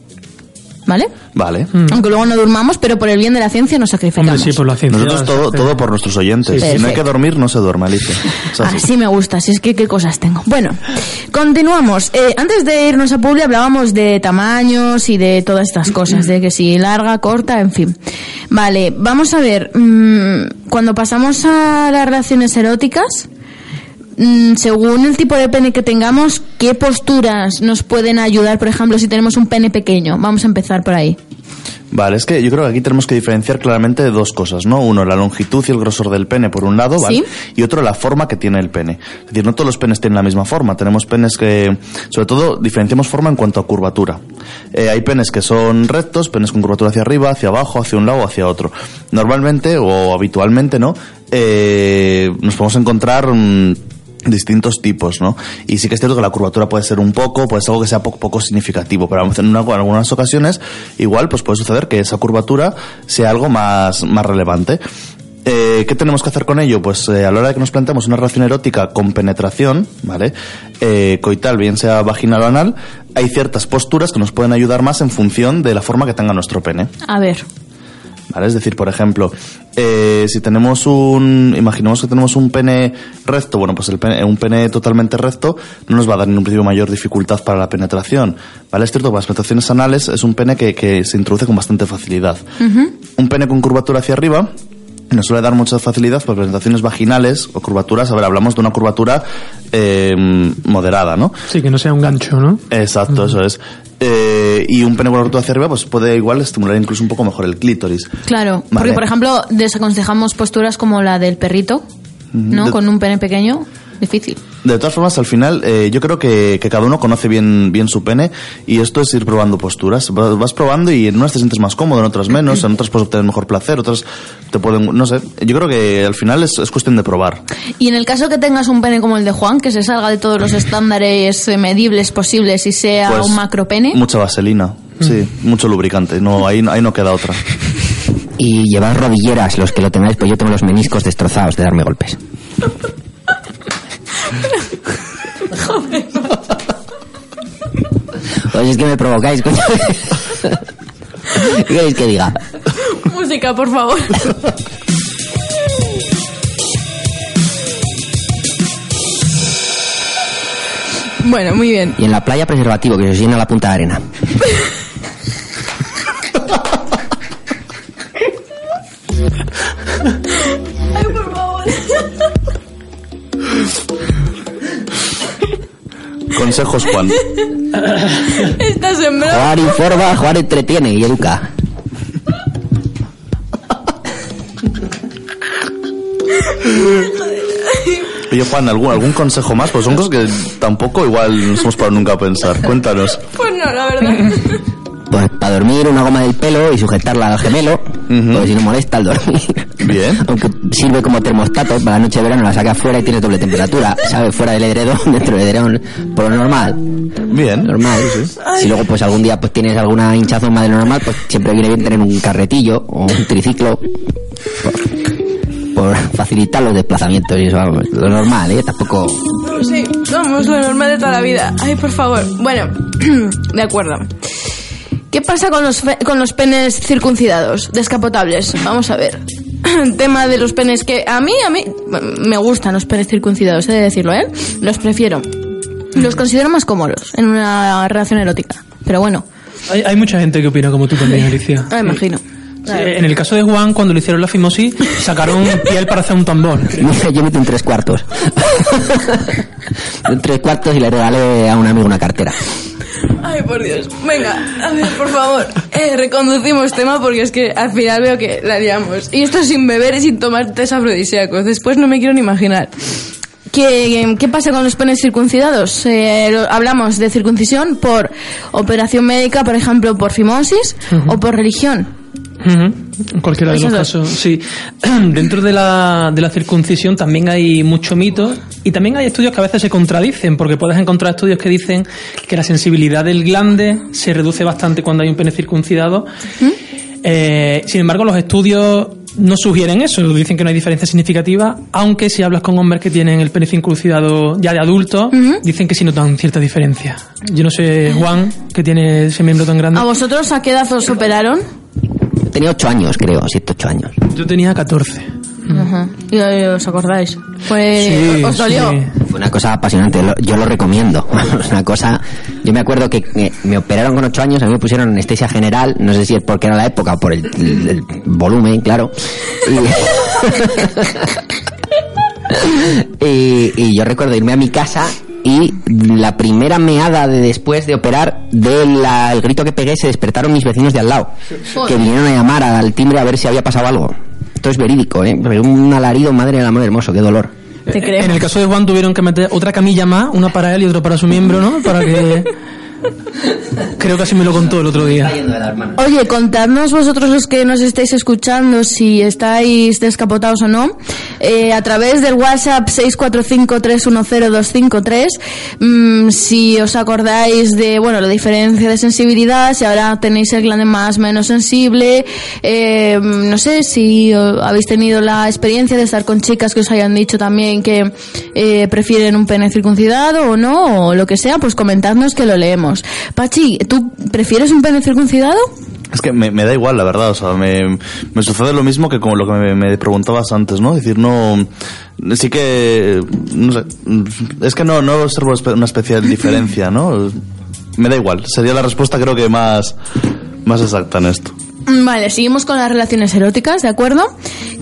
Speaker 3: ¿Vale?
Speaker 4: Vale.
Speaker 3: Aunque luego no durmamos, pero por el bien de la ciencia nos sacrificamos.
Speaker 6: Hombre, sí, por la ciencia.
Speaker 4: Nosotros todo, todo por nuestros oyentes.
Speaker 6: Sí,
Speaker 4: si no hay que dormir, no se duerme, Alicia. Así.
Speaker 3: Así me gusta, si es que qué cosas tengo. Bueno, continuamos. Eh, antes de irnos a Publi hablábamos de tamaños y de todas estas cosas, de que si larga, corta, en fin. Vale, vamos a ver. mm, cuando pasamos a las relaciones eróticas, mm, según el tipo de pene que tengamos, ¿qué posturas nos pueden ayudar? Por ejemplo, si tenemos un pene pequeño. Vamos a empezar por ahí.
Speaker 4: Vale, es que yo creo que aquí tenemos que diferenciar claramente de dos cosas, ¿no? Uno, la longitud y el grosor del pene, por un lado, ¿vale?
Speaker 3: Sí.
Speaker 4: Y otro, la forma que tiene el pene. Es decir, no todos los penes tienen la misma forma. Tenemos penes que, sobre todo, diferenciamos forma en cuanto a curvatura. Eh, hay penes que son rectos, penes con curvatura hacia arriba, hacia abajo, hacia un lado o hacia otro. Normalmente, o habitualmente, ¿no? Eh, nos podemos encontrar... mm, distintos tipos, ¿no? Y sí que es cierto que la curvatura puede ser un poco, puede ser algo que sea poco, poco significativo, pero en, una- en algunas ocasiones igual pues puede suceder que esa curvatura sea algo más, más relevante. Eh, ¿Qué tenemos que hacer con ello? Pues eh, a la hora de que nos planteamos una relación erótica con penetración, ¿vale? Eh, coital, bien sea vaginal o anal, hay ciertas posturas que nos pueden ayudar más en función de la forma que tenga nuestro pene.
Speaker 3: A ver.
Speaker 4: ¿Vale? Es decir, por ejemplo, eh, si tenemos un, imaginemos que tenemos un pene recto, bueno, pues el pene- un pene totalmente recto no nos va a dar en un principio mayor dificultad para la penetración, ¿vale? Es cierto que las penetraciones anales es un pene que, que se introduce con bastante facilidad. Un pene con curvatura hacia arriba nos suele dar mucha facilidad para penetraciones vaginales o curvaturas, a ver, hablamos de una curvatura eh, moderada, ¿no?
Speaker 6: Sí, que no sea un gancho, ¿no?
Speaker 4: Exacto, eso es. Eh, y un pene con hacia arriba pues puede igual estimular incluso un poco mejor el clítoris.
Speaker 3: Claro,
Speaker 4: Vale.
Speaker 3: porque por ejemplo desaconsejamos posturas como la del perrito, ¿no?
Speaker 4: De-
Speaker 3: Con un pene pequeño, difícil.
Speaker 4: De todas formas, al final, eh, yo creo que, que cada uno conoce bien, bien su pene y esto es ir probando posturas. Va- Vas probando y en unas te sientes más cómodo, en otras menos, en otras puedes obtener mejor placer, otras te pueden, no sé. Yo creo que al final es, es cuestión de probar.
Speaker 3: Y en el caso que tengas un pene como el de Juan, que se salga de todos los estándares eh, medibles posibles y sea
Speaker 4: Pues,
Speaker 3: un macro pene,
Speaker 4: Mucha vaselina, sí, mucho lubricante. No, ahí, ahí no queda otra.
Speaker 5: Y llevad rodilleras, los que lo tengáis, pues yo tengo los meniscos destrozados de darme golpes. Oye, es que me provocáis, coño. ¿Qué queréis que diga?
Speaker 3: música, por favor. bueno, muy bien.
Speaker 5: Y en la playa preservativo, que se os llena la punta de arena.
Speaker 4: Consejos, Juan.
Speaker 3: Está sembrado.
Speaker 5: Jugar informa, jugar entretiene y educa.
Speaker 4: Oye, Juan, ¿algún, ¿algún consejo más? Pues son cosas que tampoco igual nos hemos parado nunca a pensar. Cuéntanos.
Speaker 3: Pues no, la verdad.
Speaker 5: Pues para dormir una goma del pelo y sujetarla al gemelo, porque si no molesta al dormir.
Speaker 4: Bien.
Speaker 5: Aunque sirve como termostato, para la noche de verano la sacas fuera y tienes doble temperatura, ¿sabes? Fuera del edredón, dentro del edredón, por lo normal.
Speaker 4: Bien.
Speaker 5: Normal. Si luego pues algún día pues tienes alguna hinchazón más de lo normal, pues siempre viene bien tener un carretillo o un triciclo. Por, por facilitar los desplazamientos y eso, vamos, lo normal, ¿eh? Tampoco...
Speaker 3: Sí, vamos, lo normal de toda la vida. Ay, por favor. Bueno, de acuerdo. ¿Qué pasa con los, fe- con los penes circuncidados, descapotables? Vamos a ver. Tema de los penes que a mí, a mí, me gustan los penes circuncidados, he de decirlo, ¿eh? Los prefiero. Los considero más cómodos en una relación erótica. Pero bueno,
Speaker 6: Hay, hay mucha gente que opina como tú también, Alicia.
Speaker 3: me imagino.
Speaker 6: Sí, en el caso de Juan, cuando le hicieron la fimosis, sacaron piel para hacer un tambor.
Speaker 5: Yo meto en tres cuartos. en tres cuartos y le regalé a un amigo una cartera.
Speaker 3: Ay, por Dios. Venga, a ver, por favor. Eh, reconducimos tema porque es que al final veo que la liamos. Y esto sin beber y sin tomar test afrodisíacos. Después no me quiero ni imaginar. ¿Qué, qué pasa con los penes circuncidados? Eh, lo- hablamos de circuncisión por operación médica, por ejemplo, por fimosis o por religión.
Speaker 6: En cualquiera de los
Speaker 3: Esos
Speaker 6: casos, sí. Dentro de la, de la circuncisión también hay mucho mito y también hay estudios que a veces se contradicen, porque puedes encontrar estudios que dicen que la sensibilidad del glande se reduce bastante cuando hay un pene circuncidado. Eh, sin embargo, los estudios no sugieren eso, dicen que no hay diferencia significativa, aunque si hablas con hombres que tienen el pene circuncidado ya de adulto, dicen que sí notan cierta diferencia. Yo no sé, Juan, que tiene ese miembro tan grande.
Speaker 3: ¿A vosotros a qué edad os operaron?
Speaker 5: Tenía ocho años, creo, siete, ocho años.
Speaker 6: Yo tenía 14.
Speaker 3: Ajá. ¿Y eh, os acordáis? Pues,
Speaker 6: Sí,
Speaker 3: ¿Os dolió?
Speaker 6: sí.
Speaker 5: Fue una cosa apasionante, yo lo recomiendo. Es una cosa. Yo me acuerdo que me operaron con ocho años, a mí me pusieron anestesia general, no sé si es porque era la época o por el, el- el volumen, claro. Y, y- y yo recuerdo irme a mi casa y la primera meada de después de operar, del grito que pegué, se despertaron mis vecinos de al lado, que vinieron a llamar al timbre a ver si había pasado algo. Esto es verídico, ¿eh? Un alarido, madre del amor hermoso, qué dolor.
Speaker 3: Te creo.
Speaker 6: En el caso de Juan tuvieron que meter otra camilla más, una para él y otra para su miembro, ¿no? Para que... Creo que así me lo contó el otro día.
Speaker 3: Oye, contadnos vosotros los que nos estáis escuchando si estáis descapotados o no. Eh, a través del WhatsApp 645-310-253, mm, si os acordáis de, bueno, la diferencia de sensibilidad, si ahora tenéis el glande más menos sensible, eh, no sé si habéis tenido la experiencia de estar con chicas que os hayan dicho también que eh, prefieren un pene circuncidado o no, o lo que sea, pues comentadnos que lo leemos. Pachi, ¿tú prefieres un pene circuncidado?
Speaker 4: Es que me, da igual, la verdad. O sea, me, me sucede lo mismo que como lo que me, me preguntabas antes, ¿no? Es decir, no. Sí que. No sé. Es que no, no observo una especial diferencia, ¿no? Me da igual. Sería la respuesta, creo que más. Más exacta en esto.
Speaker 3: Vale, seguimos con las relaciones eróticas, ¿de acuerdo?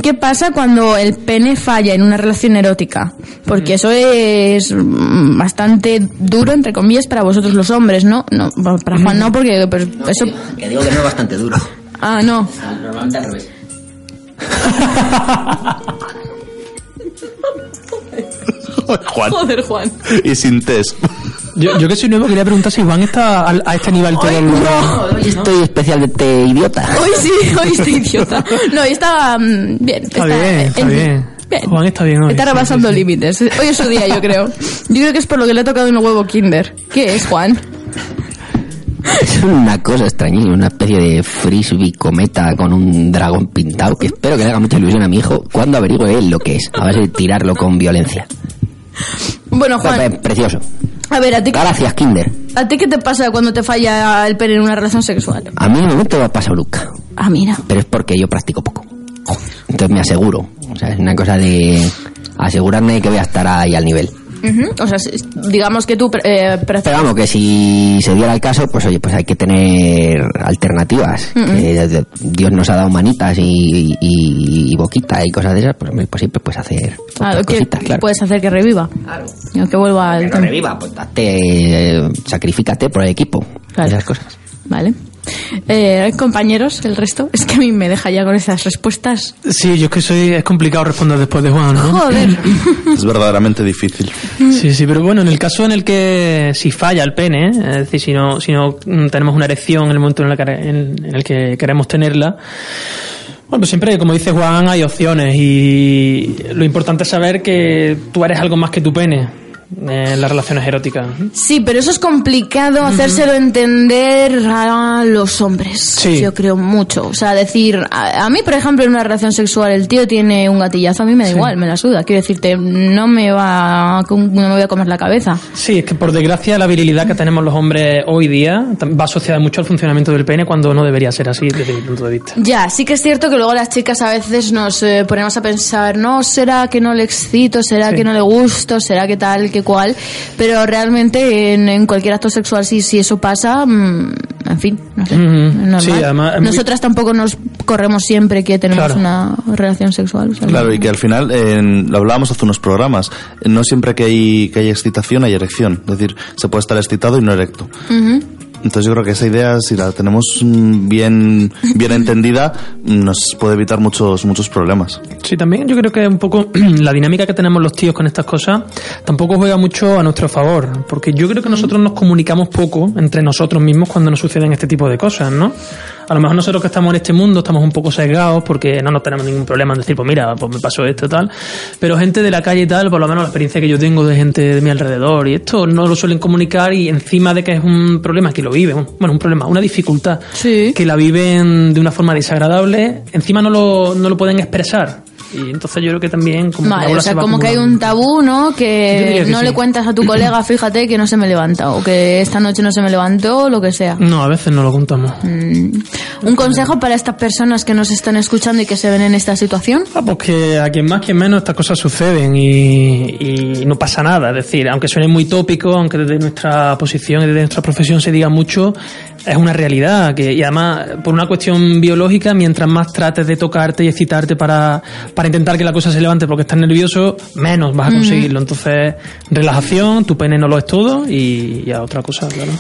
Speaker 3: ¿Qué pasa cuando el pene falla en una relación erótica? Porque eso es mm, bastante duro, entre comillas, para vosotros los hombres, ¿no? No, para Juan no, porque pues, eso...
Speaker 5: Que digo que no es bastante duro.
Speaker 3: Ah, no.
Speaker 5: Normalmente al revés.
Speaker 4: Juan.
Speaker 3: Joder, Juan.
Speaker 4: Y sin test.
Speaker 6: Yo, yo que soy nuevo quería preguntar si Juan está al- a, este nivel todo el
Speaker 5: Hoy estoy especialmente idiota.
Speaker 3: Hoy sí, hoy estoy idiota. No, hoy está mm, bien.
Speaker 6: Está bien, está bien. Juan está bien hoy,
Speaker 3: Está rebasando
Speaker 6: sí, sí.
Speaker 3: límites. Hoy es su día, yo creo. Yo creo que es por lo que le ha tocado un huevo Kinder. ¿Qué es, Juan?
Speaker 5: Es una cosa extrañísima, una especie de frisbee cometa con un dragón pintado que espero que le haga mucha ilusión a mi hijo cuando averigüe él lo que es. A ver si tirarlo con violencia.
Speaker 3: Bueno, Juan,
Speaker 5: Precioso.
Speaker 3: a ver, ¿a ti,
Speaker 5: Gracias, Kinder.
Speaker 3: ¿a ti qué te pasa cuando te falla el pene en una relación sexual?
Speaker 5: A mí no me te va a pasar nunca,
Speaker 3: Ah, mira.
Speaker 5: pero es porque yo practico poco. Entonces me aseguro. O sea, es una cosa de asegurarme de que voy a estar ahí al nivel.
Speaker 3: O sea, digamos que tú eh, prefieres...
Speaker 5: Pero vamos, que si se diera el caso, pues oye, pues hay que tener alternativas. Que Dios nos ha dado manitas y, y, y boquita y cosas de esas, pues, pues siempre puedes hacer
Speaker 3: Claro,
Speaker 5: otras
Speaker 3: que
Speaker 5: cositas, claro.
Speaker 3: puedes hacer que reviva. Claro. Que vuelva al
Speaker 5: Que no reviva, pues date, eh, sacrifícate por el equipo.
Speaker 3: Claro.
Speaker 5: Esas cosas.
Speaker 3: Vale. Eh, compañeros, el resto. Es que a mí me deja ya con esas respuestas.
Speaker 6: Sí, yo es que soy... Es complicado responder después de Juan, ¿no?
Speaker 3: Joder.
Speaker 4: Es verdaderamente difícil.
Speaker 6: Sí, sí, pero bueno, en el caso en el que si falla el pene, ¿eh? es decir, si no, si no tenemos una erección en el momento en el que, en, en el que queremos tenerla, bueno, pues siempre, como dice Juan, hay opciones y lo importante es saber que tú eres algo más que tu pene. En las relaciones eróticas.
Speaker 3: Sí, pero eso es complicado hacérselo entender a los hombres.
Speaker 6: Sí.
Speaker 3: Yo creo mucho. O sea, decir, a, a mí, por ejemplo, en una relación sexual, el tío tiene un gatillazo, a mí me da
Speaker 6: Sí.
Speaker 3: igual, me la suda. Quiero decirte, no me va no me voy a comer la cabeza.
Speaker 6: Sí, es que por desgracia la virilidad que tenemos los hombres hoy día va asociada mucho al funcionamiento del pene cuando no debería ser así desde mi punto de vista.
Speaker 3: Ya, sí que es cierto que luego las chicas a veces nos eh, ponemos a pensar, no, será que no le excito, será
Speaker 6: Sí.
Speaker 3: que no le gusto, será que tal, que cual, pero realmente en, en cualquier acto sexual, si, si eso pasa, mm, en fin, no sé, normal.
Speaker 6: Sí, además es muy-
Speaker 3: Nosotras tampoco nos corremos siempre que tenemos
Speaker 6: Claro.
Speaker 3: una relación sexual. o sea,
Speaker 4: Claro, y que al final, en- lo hablábamos hace unos programas, no siempre que hay, que hay excitación hay erección. Es decir, se puede estar excitado y no erecto. Entonces yo creo que esa idea, si la tenemos mm, bien, bien entendida, nos puede evitar muchos, muchos problemas.
Speaker 6: Sí, también yo creo que un poco la dinámica que tenemos los tíos con estas cosas tampoco juega mucho a nuestro favor, porque yo creo que nosotros nos comunicamos poco entre nosotros mismos cuando nos suceden este tipo de cosas, ¿no? A lo mejor nosotros que estamos en este mundo estamos un poco sesgados porque no nos tenemos ningún problema en decir, pues mira, pues me pasó esto tal, pero gente de la calle y tal, por lo menos la experiencia que yo tengo de gente de mi alrededor y esto no lo suelen comunicar y encima de que es un problema que lo viven, bueno, un problema, una dificultad
Speaker 3: Sí.
Speaker 6: que la viven de una forma desagradable, encima no lo, no lo pueden expresar. Y entonces yo creo que también como que
Speaker 3: Vale,
Speaker 6: bola
Speaker 3: o sea,
Speaker 6: se
Speaker 3: como que hay un tabú, ¿no? Que
Speaker 6: que
Speaker 3: no
Speaker 6: sí.
Speaker 3: le cuentas a tu colega, fíjate que no se me levanta, o que esta noche no se me levantó, o lo que sea.
Speaker 6: No, a veces no lo contamos.
Speaker 3: Mm. Un consejo para estas personas que nos están escuchando y que se ven en esta situación.
Speaker 6: Ah, pues que a quien más, quien menos estas cosas suceden y, y no pasa nada. Es decir, aunque suene muy tópico, aunque desde nuestra posición y desde nuestra profesión se diga mucho, es una realidad. Que, y además, por una cuestión biológica, mientras más trates de tocarte y excitarte para, para intentar que la cosa se levante porque estás nervioso, menos vas a conseguirlo. Entonces, relajación, tu pene no lo es todo y, y a otra cosa, claro.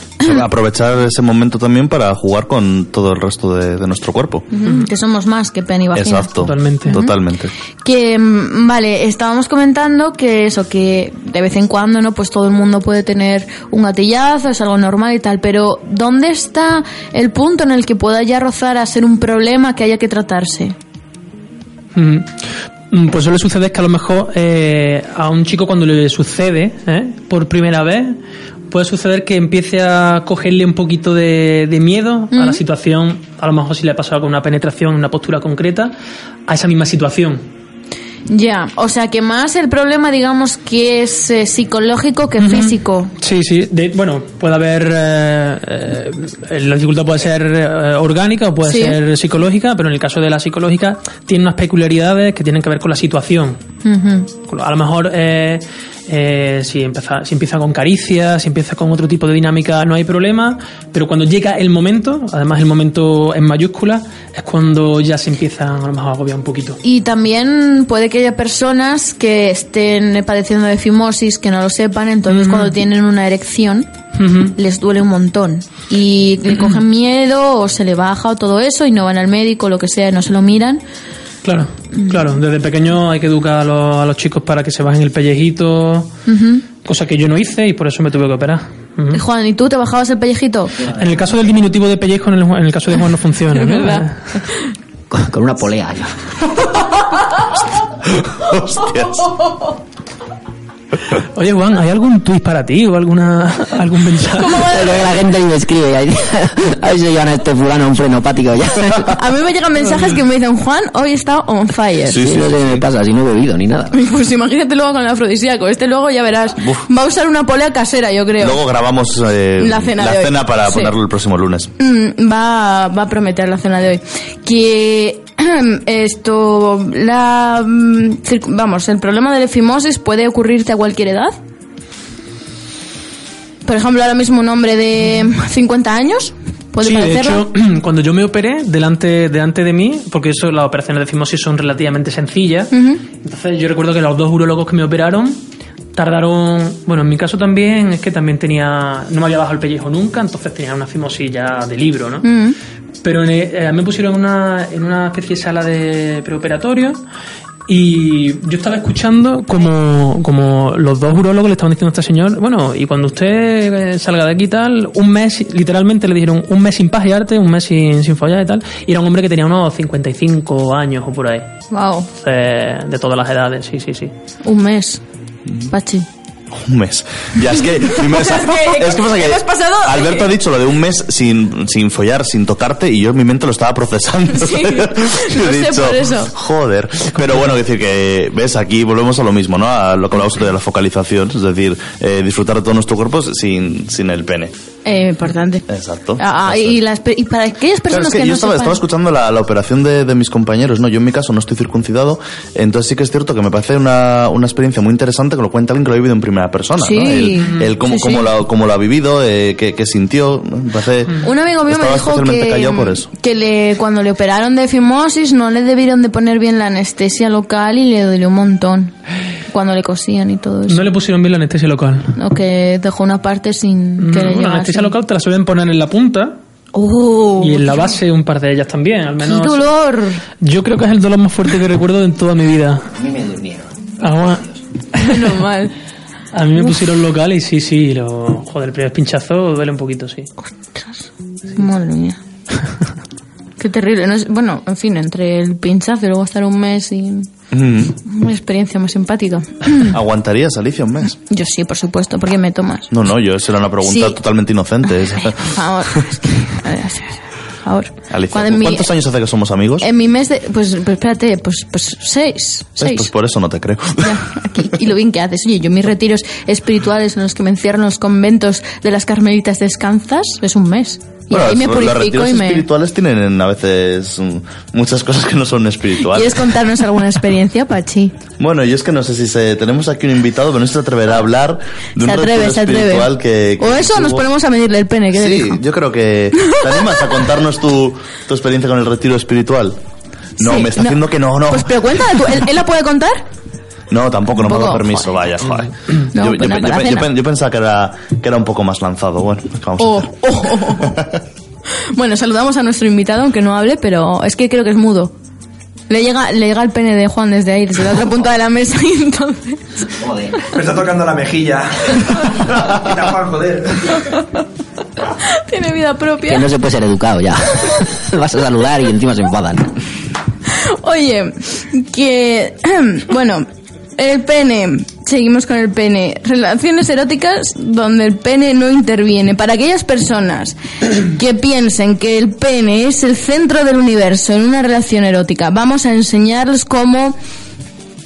Speaker 4: Aprovechar ese momento también para jugar con todo el resto de, de nuestro cuerpo.
Speaker 3: Que somos más que pene y vagina.
Speaker 4: Exacto.
Speaker 6: Totalmente.
Speaker 4: Totalmente.
Speaker 3: Que, mm, vale, estábamos comentando que eso, que de vez en cuando, ¿no? Pues todo el mundo puede tener un gatillazo, es algo normal y tal, pero ¿dónde está el punto en el que pueda ya rozar a ser un problema que haya que tratarse?
Speaker 6: Ujú. Mm, Pues suele suceder que a lo mejor eh, a un chico cuando le sucede ¿eh? por primera vez, puede suceder que empiece a cogerle un poquito de, de miedo a la situación, a lo mejor si le ha pasado con una penetración en una postura concreta, a esa misma situación.
Speaker 3: Ya, o sea que más el problema, digamos, que es eh, psicológico que físico.
Speaker 6: Sí, sí. De- bueno, puede haber. eh, eh, la dificultad puede ser orgánica o puede
Speaker 3: Sí.
Speaker 6: ser psicológica, pero en el caso de la psicológica tiene unas peculiaridades que tienen que ver con la situación. A lo mejor eh, si, empieza, si empieza con caricias, si empieza con otro tipo de dinámica, no hay problema, pero cuando llega el momento, además el momento en mayúscula, es cuando ya se empieza a lo mejor a agobiar un poquito.
Speaker 3: Y también puede que haya personas que estén padeciendo de fimosis que no lo sepan, entonces cuando tienen una erección les duele un montón y le cogen miedo o se le baja o todo eso y no van al médico lo que sea y no se lo miran.
Speaker 6: Claro, claro. Desde pequeño hay que educar a los, a los chicos para que se bajen el pellejito, cosa que yo no hice y por eso me tuve que operar. Ujú.
Speaker 3: Juan, ¿y tú te bajabas el pellejito?
Speaker 6: En el caso del diminutivo de pellejo, en el, en el caso de Juan no funciona.
Speaker 3: Verdad.
Speaker 5: Con, con una polea. ya.
Speaker 4: Hostias.
Speaker 6: Oye, Juan, ¿hay algún tuit para ti o alguna algún mensaje?
Speaker 5: Lo que la gente me escribe. ahí, A ver si llevan a este fulano a un frenopático ya.
Speaker 3: A mí me llegan mensajes que me dicen, Juan, hoy está on fire.
Speaker 4: Sí, sí.
Speaker 5: no sé qué me pasa, si no he bebido ni nada.
Speaker 3: Pues imagínate luego con el afrodisíaco. Este luego ya verás. Va a usar una polea casera, yo creo.
Speaker 4: Luego grabamos eh,
Speaker 3: La cena de hoy.
Speaker 4: para
Speaker 3: Sí.
Speaker 4: ponerlo el próximo lunes.
Speaker 3: Mm, va, va a prometer la cena de hoy. Que esto, la, mm, vamos, el problema de la efimosis puede ocurrirte a cualquier edad. Por ejemplo, ahora mismo un hombre de 50 años puede
Speaker 6: Sí, de hecho, cuando yo me operé delante, delante de mí, porque eso, las operaciones de fimosis son relativamente sencillas, entonces yo recuerdo que los dos urólogos que me operaron tardaron, bueno, en mi caso también, es que también tenía, no me había bajado el pellejo nunca, entonces tenía una fimosis ya de libro, ¿no? Pero en, eh, me pusieron en una, en una especie de sala de preoperatorio y yo estaba escuchando como, como los dos urólogos le estaban diciendo a este señor, bueno, y cuando usted eh, salga de aquí y tal, un mes, literalmente le dijeron un mes sin pajearte, un mes sin, sin follar y tal, y era un hombre que tenía unos 55 años o por ahí,
Speaker 3: Wow,
Speaker 6: eh, de todas las edades, sí, sí, sí.
Speaker 3: un mes. Pachi.
Speaker 4: Un mes. Ya es que,
Speaker 3: es que
Speaker 4: pasa que
Speaker 3: pasado-
Speaker 4: Alberto ha dicho lo de un mes sin, sin follar, sin tocarte, y yo en mi mente lo estaba procesando.
Speaker 3: Sí,
Speaker 4: He
Speaker 3: lo sé por eso.
Speaker 4: Joder. Pero bueno, decir que, ves, aquí volvemos a lo mismo, ¿no? A lo que hablamos de la focalización, es decir, eh, disfrutar de todo nuestro cuerpo sin, sin el pene.
Speaker 3: Eh, importante.
Speaker 4: Exacto.
Speaker 3: Ah, ah, y, las y para aquellas
Speaker 4: Claro,
Speaker 3: personas
Speaker 4: es que,
Speaker 3: que,
Speaker 4: yo
Speaker 3: no
Speaker 4: estaba,
Speaker 3: sepan-
Speaker 4: estaba escuchando la, la operación de, de mis compañeros, ¿no? Yo en mi caso no estoy circuncidado, entonces sí que es cierto que me parece una, una experiencia muy interesante que lo cuenta alguien que lo ha vivido en primera persona,
Speaker 3: Sí.
Speaker 4: ¿no? El, el cómo,
Speaker 3: Sí,
Speaker 4: cómo,
Speaker 3: sí.
Speaker 4: Lo, cómo lo ha vivido, eh, qué, qué sintió, ¿no? me parece...
Speaker 3: Un amigo mío me dijo que,
Speaker 4: por eso.
Speaker 3: que le, cuando le operaron de fimosis no le debieron de poner bien la anestesia local y le dolió un montón cuando le cosían y todo eso.
Speaker 6: No le pusieron bien la anestesia local.
Speaker 3: O que dejó una parte sin que le
Speaker 6: Mm, la
Speaker 3: llegase.
Speaker 6: Anestesia local te la suelen poner en la punta
Speaker 3: ¡Oh!
Speaker 6: y en la base un par de ellas también, al
Speaker 3: ¡Qué
Speaker 6: menos.
Speaker 3: dolor!
Speaker 6: Yo creo que es el dolor más fuerte que recuerdo en toda mi vida.
Speaker 5: A mí me durmieron.
Speaker 6: Agua.
Speaker 3: Menos mal.
Speaker 6: A mí me pusieron local y sí, sí, lo, joder, el primer pinchazo duele un poquito, sí.
Speaker 3: Madre mía. Qué terrible. No es- bueno, en fin, entre el pinchazo y luego estar un mes sin
Speaker 4: Mm.
Speaker 3: una experiencia más simpática.
Speaker 4: ¿Aguantarías, Alicia, un mes?
Speaker 3: Yo sí, por supuesto, porque me tomas.
Speaker 4: No, no, yo esa era una pregunta
Speaker 3: Sí.
Speaker 4: totalmente inocente.
Speaker 3: Por favor. es que, por favor.
Speaker 4: Alicia,
Speaker 3: mi-
Speaker 4: ¿cuántos años hace que somos amigos?
Speaker 3: En mi mes de... Pues, pues espérate, pues, pues seis.
Speaker 4: ¿Ves?
Speaker 3: Seis.
Speaker 4: Pues por eso no te creo.
Speaker 3: Ya, aquí. Y lo bien que haces. Oye, yo mis retiros espirituales en los que me encierro en los conventos de las carmelitas descansas es un mes. Y ahí me
Speaker 4: los
Speaker 3: purifico
Speaker 4: retiros
Speaker 3: y me...
Speaker 4: espirituales tienen a veces mm, muchas cosas que no son espirituales.
Speaker 3: ¿Quieres contarnos alguna experiencia, Pachi?
Speaker 4: Bueno, yo es que no sé si se... Tenemos aquí un invitado, pero no se atreverá a hablar de un
Speaker 3: Se atreve,
Speaker 4: retiro
Speaker 3: se atreve.
Speaker 4: espiritual que... que
Speaker 3: o eso nos ponemos a medirle el pene, ¿qué
Speaker 4: Sí, yo creo que... ¿Te animas a contarnos tu, tu experiencia con el retiro espiritual? No,
Speaker 3: Sí,
Speaker 4: me está haciendo que no, no.
Speaker 3: Pues pero cuéntala tú, ¿él, él la puede contar?
Speaker 4: No, tampoco, no me ha dado permiso,
Speaker 3: joder.
Speaker 4: vaya, joder.
Speaker 3: No,
Speaker 4: yo, yo- yo-
Speaker 3: para
Speaker 4: yo-
Speaker 3: hacerla.
Speaker 4: yo- yo pensaba que era, que era un poco más lanzado. Bueno, ¿qué vamos a
Speaker 3: Oh,
Speaker 4: hacer?
Speaker 3: oh, oh, oh. Bueno, saludamos a nuestro invitado, aunque no hable, pero es que creo que es mudo. Le llega, le llega el pene de Juan desde ahí, desde la otra punta de la mesa, y entonces...
Speaker 5: Joder.
Speaker 7: Me está tocando la mejilla. Juan, joder.
Speaker 3: Tiene vida propia.
Speaker 5: Que no se puede ser educado ya. Vas a saludar y encima se enfadan.
Speaker 3: Oye, que... Bueno, el pene. Seguimos con el pene. Relaciones eróticas donde el pene no interviene. Para aquellas personas que piensen que el pene es el centro del universo en una relación erótica, vamos a enseñarles cómo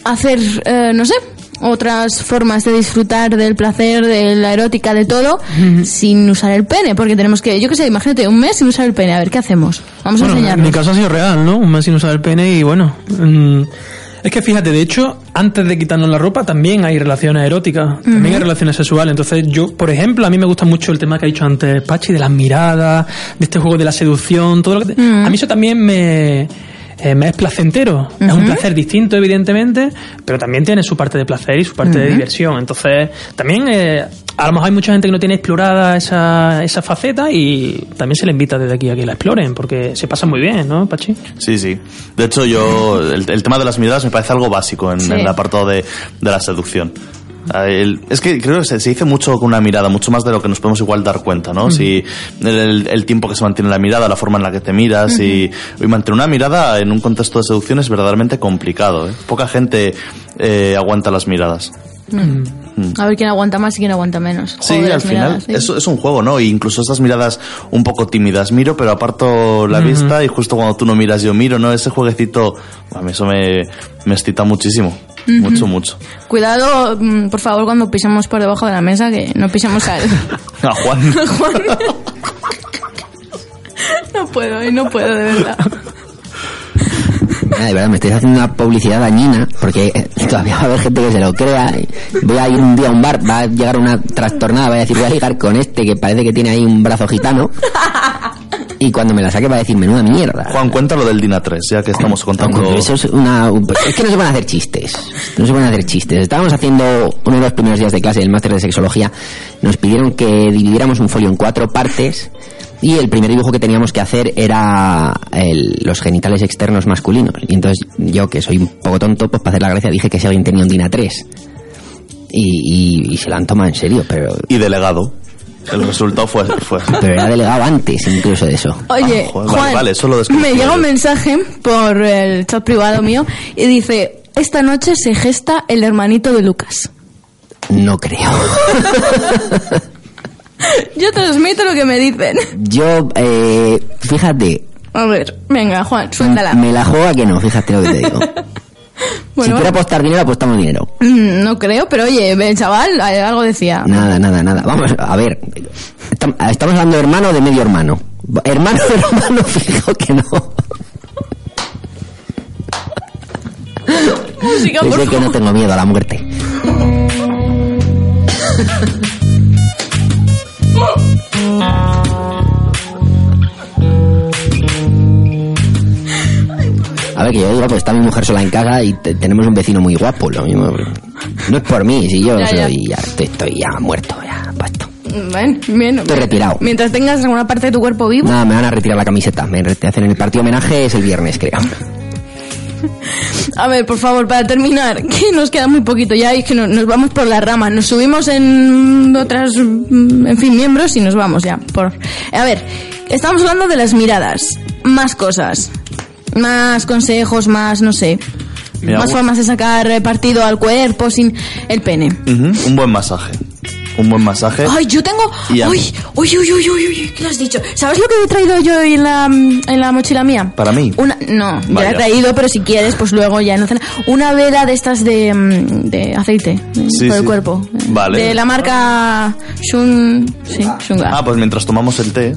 Speaker 3: hacer, eh, no sé, otras formas de disfrutar del placer, de la erótica, de todo, sin usar el pene. Porque tenemos que, yo qué sé, imagínate, un mes sin usar el pene. A ver, ¿qué hacemos? Vamos a
Speaker 6: Bueno, en mi caso ha sido real, ¿no? Un mes sin usar el pene y bueno. mm, es que fíjate, de hecho, antes de quitarnos la ropa también hay relaciones eróticas, también hay relaciones sexuales. Entonces, yo, por ejemplo, a mí me gusta mucho el tema que ha dicho antes Pachi, de las miradas, de este juego de la seducción, todo lo que. te- A mí eso también me. Eh, me es placentero. Es un placer distinto, evidentemente, pero también tiene su parte de placer y su parte de diversión. Entonces, también eh, a lo mejor hay mucha gente que no tiene explorada esa, esa faceta y también se le invita desde aquí a que la exploren, porque se pasa muy bien, ¿no, Pachi?
Speaker 4: Sí, sí. De hecho, yo, el, el tema de las miradas me parece algo básico en,
Speaker 3: Sí.
Speaker 4: en el apartado de, de la seducción. Ah, el- es que creo que se, se dice mucho con una mirada, mucho más de lo que nos podemos igual dar cuenta, ¿no? Si el, tiempo que se mantiene la mirada, la forma en la que te miras y, y mantener una mirada en un contexto de seducción es verdaderamente complicado. ¿eh? Poca gente eh, aguanta las miradas.
Speaker 3: A ver quién aguanta más y quién aguanta menos.
Speaker 4: Sí,
Speaker 3: Joder,
Speaker 4: al final
Speaker 3: miradas, sí.
Speaker 4: es, es un juego, ¿no? E incluso estas miradas un poco tímidas. Miro, pero aparto la vista y justo cuando tú no miras yo miro, ¿no? Ese jueguecito, a mí eso me, me excita muchísimo. Mucho, mucho.
Speaker 3: Cuidado, mm, por favor, cuando pisemos por debajo de la mesa, que no pisemos al...
Speaker 4: A Juan.
Speaker 3: no puedo, y no puedo, de verdad.
Speaker 5: Mira, de verdad, me estáis haciendo una publicidad dañina, porque eh, todavía va a haber gente que se lo crea. Voy a ir un día a un bar, va a llegar una trastornada, va a decir, voy a ligar con este que parece que tiene ahí un brazo gitano. Y cuando me la saque va a decir, menuda mierda.
Speaker 4: Juan, cuenta lo del Dina 3, ya que estamos contando.
Speaker 5: Eso es una... Es que no se van a hacer chistes. No se van a hacer chistes. Estábamos haciendo uno de los primeros días de clase del máster de sexología. Nos pidieron que dividiéramos un folio en cuatro partes. Y el primer dibujo que teníamos que hacer era el- los genitales externos masculinos. Y entonces yo, que soy un poco tonto, pues para hacer la gracia dije que si alguien tenía un DINA 3. Y, y- y se la han tomado en serio, pero,
Speaker 4: Y delegado. El resultado fue, fue así.
Speaker 5: pero era delegado antes incluso de eso.
Speaker 3: Oye,
Speaker 4: Ah, joder,
Speaker 3: Juan,
Speaker 4: vale, vale, eso lo
Speaker 3: me llega un mensaje por el chat privado mío y dice, esta noche se gesta el hermanito de Lucas.
Speaker 5: No creo.
Speaker 3: Yo transmito lo que me dicen.
Speaker 5: Yo, eh, fíjate,
Speaker 3: A ver, venga, Juan, suéltala.
Speaker 5: me la juego a que no, fíjate lo que te digo. si
Speaker 3: Bueno,
Speaker 5: quiero apostar dinero, apostamos dinero.
Speaker 3: mm, no creo, pero oye, el chaval eh, algo decía.
Speaker 5: Nada, nada, nada. Vamos, a ver. Estam- Estamos hablando de hermano o de medio hermano. Hermano, hermano, fijo que no.
Speaker 3: Música, por
Speaker 5: que no tengo miedo a la muerte. A ver, que yo digo, pues está mi mujer sola en casa y te- tenemos un vecino muy guapo. Lo mismo. No es por mí, si yo
Speaker 3: Ya,
Speaker 5: soy ya, estoy, estoy ya muerto, ya puesto.
Speaker 3: Bueno, bien.
Speaker 5: Estoy retirado.
Speaker 3: Mientras tengas alguna parte de tu cuerpo vivo.
Speaker 5: Nada, me van a retirar la camiseta. Me hacen el partido homenaje, es el viernes, creo.
Speaker 3: A ver, por favor, para terminar, que nos queda muy poquito ya y es que no- nos vamos por la rama. Nos subimos en otras, mm, en fin, miembros y nos vamos ya. Por... A ver, estamos hablando de las miradas. Más cosas. Más consejos, más, no sé.
Speaker 4: Mira,
Speaker 3: más formas de sacar partido al cuerpo sin el pene.
Speaker 4: Un buen masaje. Un buen masaje.
Speaker 3: Ay, yo tengo.
Speaker 4: Y a-
Speaker 3: Uy, uy, uy, uy, uy, uy, ¿qué lo has dicho? ¿Sabes lo que he traído yo en la, en la mochila mía?
Speaker 4: ¿Para mí?
Speaker 3: Una, no, ya la
Speaker 4: Vaya.
Speaker 3: he traído, pero si quieres, pues luego ya no cena. Una vela de estas de, mm, de aceite eh,
Speaker 4: Sí,
Speaker 3: por el cuerpo.
Speaker 4: Vale.
Speaker 3: De la marca Shun. Sí, Shunga.
Speaker 4: Ah, pues mientras tomamos el té,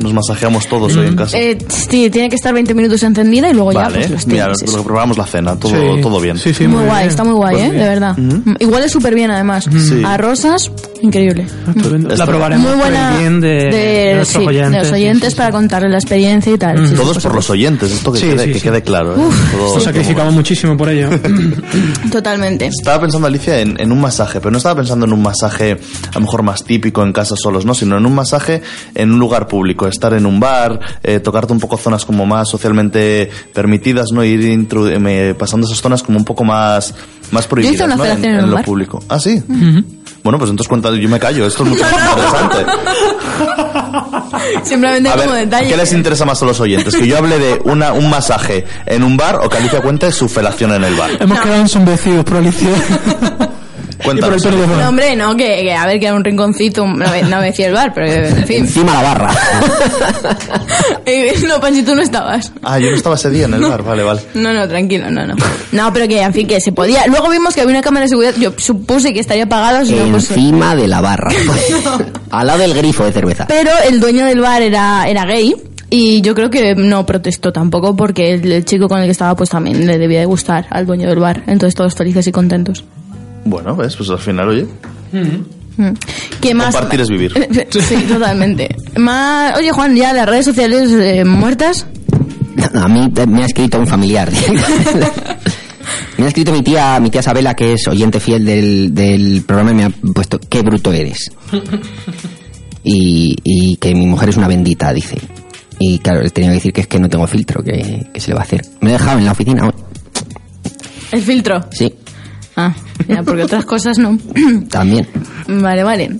Speaker 4: nos masajeamos todos hoy en casa.
Speaker 3: Eh, sí, tiene que estar 20 minutos encendida y luego ya
Speaker 4: vale,
Speaker 3: pues los
Speaker 4: mira,
Speaker 3: tienes,
Speaker 4: lo que probamos la cena, todo,
Speaker 6: Sí.
Speaker 4: todo bien.
Speaker 6: Sí, sí,
Speaker 3: Muy,
Speaker 6: muy,
Speaker 3: guay,
Speaker 6: bien.
Speaker 3: está muy guay,
Speaker 6: Pues
Speaker 3: ¿eh? De
Speaker 6: bien.
Speaker 3: verdad. Mm, Igual es súper bien, además.
Speaker 4: Sí.
Speaker 3: A rosas, increíble.
Speaker 6: Estupendo. La
Speaker 4: Esto-
Speaker 6: probaremos
Speaker 3: Muy buena.
Speaker 6: por el bien de, de nuestros
Speaker 3: sí,
Speaker 6: oyentes.
Speaker 3: de los oyentes
Speaker 6: sí,
Speaker 3: para contarles la experiencia y tal. sí,
Speaker 4: Todos por los oyentes, esto que,
Speaker 6: Sí,
Speaker 4: quede,
Speaker 6: sí,
Speaker 4: que
Speaker 6: sí.
Speaker 4: quede claro. ¿eh? Todo-
Speaker 6: Nos sacrificamos muchísimo por ello.
Speaker 3: Totalmente.
Speaker 4: Estaba pensando, Alicia, en, en un masaje, pero no estaba pensando en un masaje a lo mejor más típico en casa solos, ¿no? Sino en un masaje en un lugar público, estar en un bar, eh, tocarte un poco zonas como más socialmente permitidas, ¿no? Ir intru- eh, me- pasando esas zonas como un poco más, más prohibidas,
Speaker 3: una
Speaker 4: ¿no?
Speaker 3: federación en
Speaker 4: lo
Speaker 3: bar.
Speaker 4: público. Ah, sí. Bueno, pues entonces cuenta, yo me callo, esto es mucho más interesante.
Speaker 3: Simplemente
Speaker 4: A
Speaker 3: como
Speaker 4: ver,
Speaker 3: detalle.
Speaker 4: ¿qué les interesa más a los oyentes? ¿Que yo hable de una, un masaje en un bar o que Alicia cuente su felación en el bar?
Speaker 6: Hemos quedado ensombrecidos por Alicia. y por el
Speaker 4: Cuéntanos.
Speaker 3: No, hombre, no, que, que a ver, que era un rinconcito, no, me- no me decía el bar, pero en fin.
Speaker 5: Encima la barra.
Speaker 3: Eh, no, Panchi, tú no estabas.
Speaker 4: Ah, yo no estaba ese día en el bar, vale, vale.
Speaker 3: No, no, tranquilo, no, no. No, pero que, en fin, que se podía. Luego vimos que había una cámara de seguridad, yo supuse que estaría apagada, si no, pues-
Speaker 5: Encima de la barra. Al lado del grifo de cerveza.
Speaker 3: Pero el dueño del bar era, era gay. Y yo creo que no protestó tampoco porque el, el chico con el que estaba pues también le debía de gustar al dueño del bar. Entonces todos felices y contentos.
Speaker 4: Bueno, ves, pues al final, oye,
Speaker 3: Mm. ¿Qué más?
Speaker 4: Compartir es vivir.
Speaker 3: Sí, totalmente. Más, oye Juan, ya las redes sociales eh, muertas.
Speaker 5: A mí me ha escrito un familiar. me ha escrito mi tía, mi tía Sabela, que es oyente fiel del, del programa, y me ha puesto, qué bruto eres. Y, y que mi mujer es una bendita, dice. Y claro, le tenía que decir que es que no tengo filtro, que, que se le va a hacer. Me lo he dejado en la oficina.
Speaker 3: El filtro.
Speaker 5: Sí,
Speaker 3: Ah, ya, porque otras cosas no.
Speaker 5: también.
Speaker 3: Vale, vale.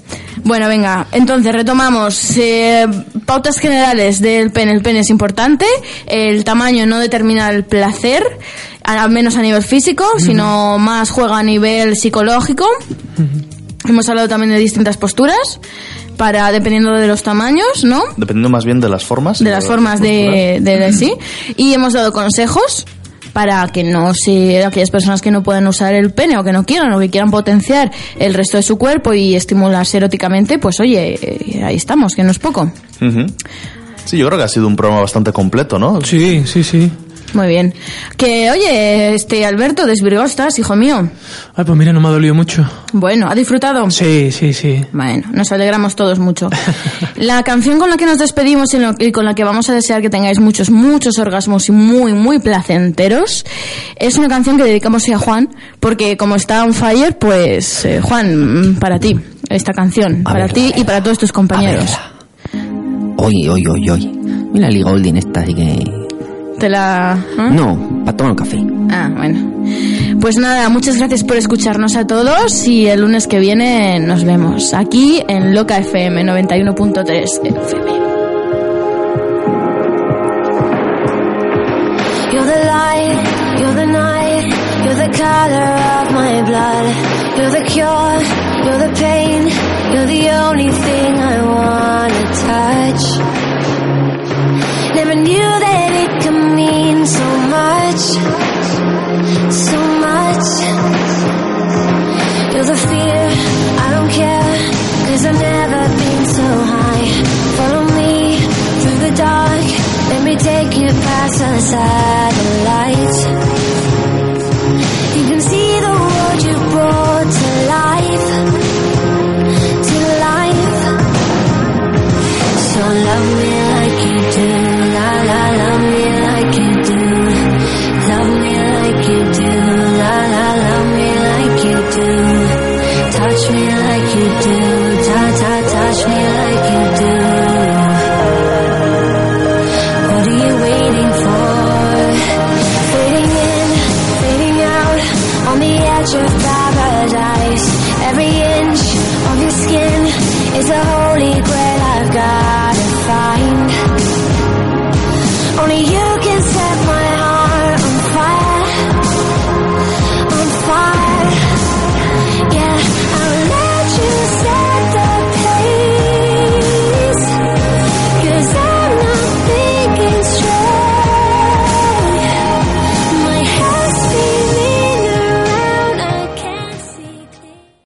Speaker 3: Bueno, venga, entonces retomamos. Eh, pautas generales del pene. El pene es importante. El tamaño no determina el placer, al menos a nivel físico, sino más juega a nivel psicológico. Hemos hablado también de distintas posturas, para dependiendo de los tamaños, ¿no?
Speaker 4: Dependiendo más bien de las formas.
Speaker 3: de las formas de, de, de- sí y hemos dado consejos para que no se aquellas personas que no puedan usar el pene o que no quieran o que quieran potenciar el resto de su cuerpo y estimularse eróticamente pues oye eh, ahí estamos que no es poco.
Speaker 4: Sí, yo creo que ha sido un programa bastante completo, ¿no?
Speaker 6: Sí, sí, sí.
Speaker 3: Muy bien que oye este Alberto estás hijo mío
Speaker 6: Ay, pues mira, no me ha dolido mucho.
Speaker 3: bueno ha disfrutado
Speaker 6: Sí, sí, sí.
Speaker 3: Bueno, nos alegramos todos mucho. La canción con la que nos despedimos y, lo- y con la que vamos a desear que tengáis muchos, muchos orgasmos y muy, muy placenteros es una canción que dedicamos a Juan, porque como está on fire, pues eh, Juan, mm, para ti, esta canción,
Speaker 5: A
Speaker 3: para ti y para todos tus compañeros.
Speaker 5: Hoy, hoy, hoy, hoy. Mira Lee Golding esta, así que...
Speaker 3: ¿Te la.? ¿eh?
Speaker 5: No, para tomar un café.
Speaker 3: Ah, bueno. Pues nada, muchas gracias por escucharnos a todos y el lunes que viene nos vemos aquí en Loca FM 91.3 FM.
Speaker 8: You're the light, you're the night, you're the color of my blood. You're the cure, you're the pain, you're the only thing I wanna touch. Never knew that it could mean so much, so much. You're the fear, I don't care, cause I've never been so high. Follow me through the dark, let me take you past the satellites. You do. La la, love me like you do. Touch me like you do. Ta ta, touch me like you do.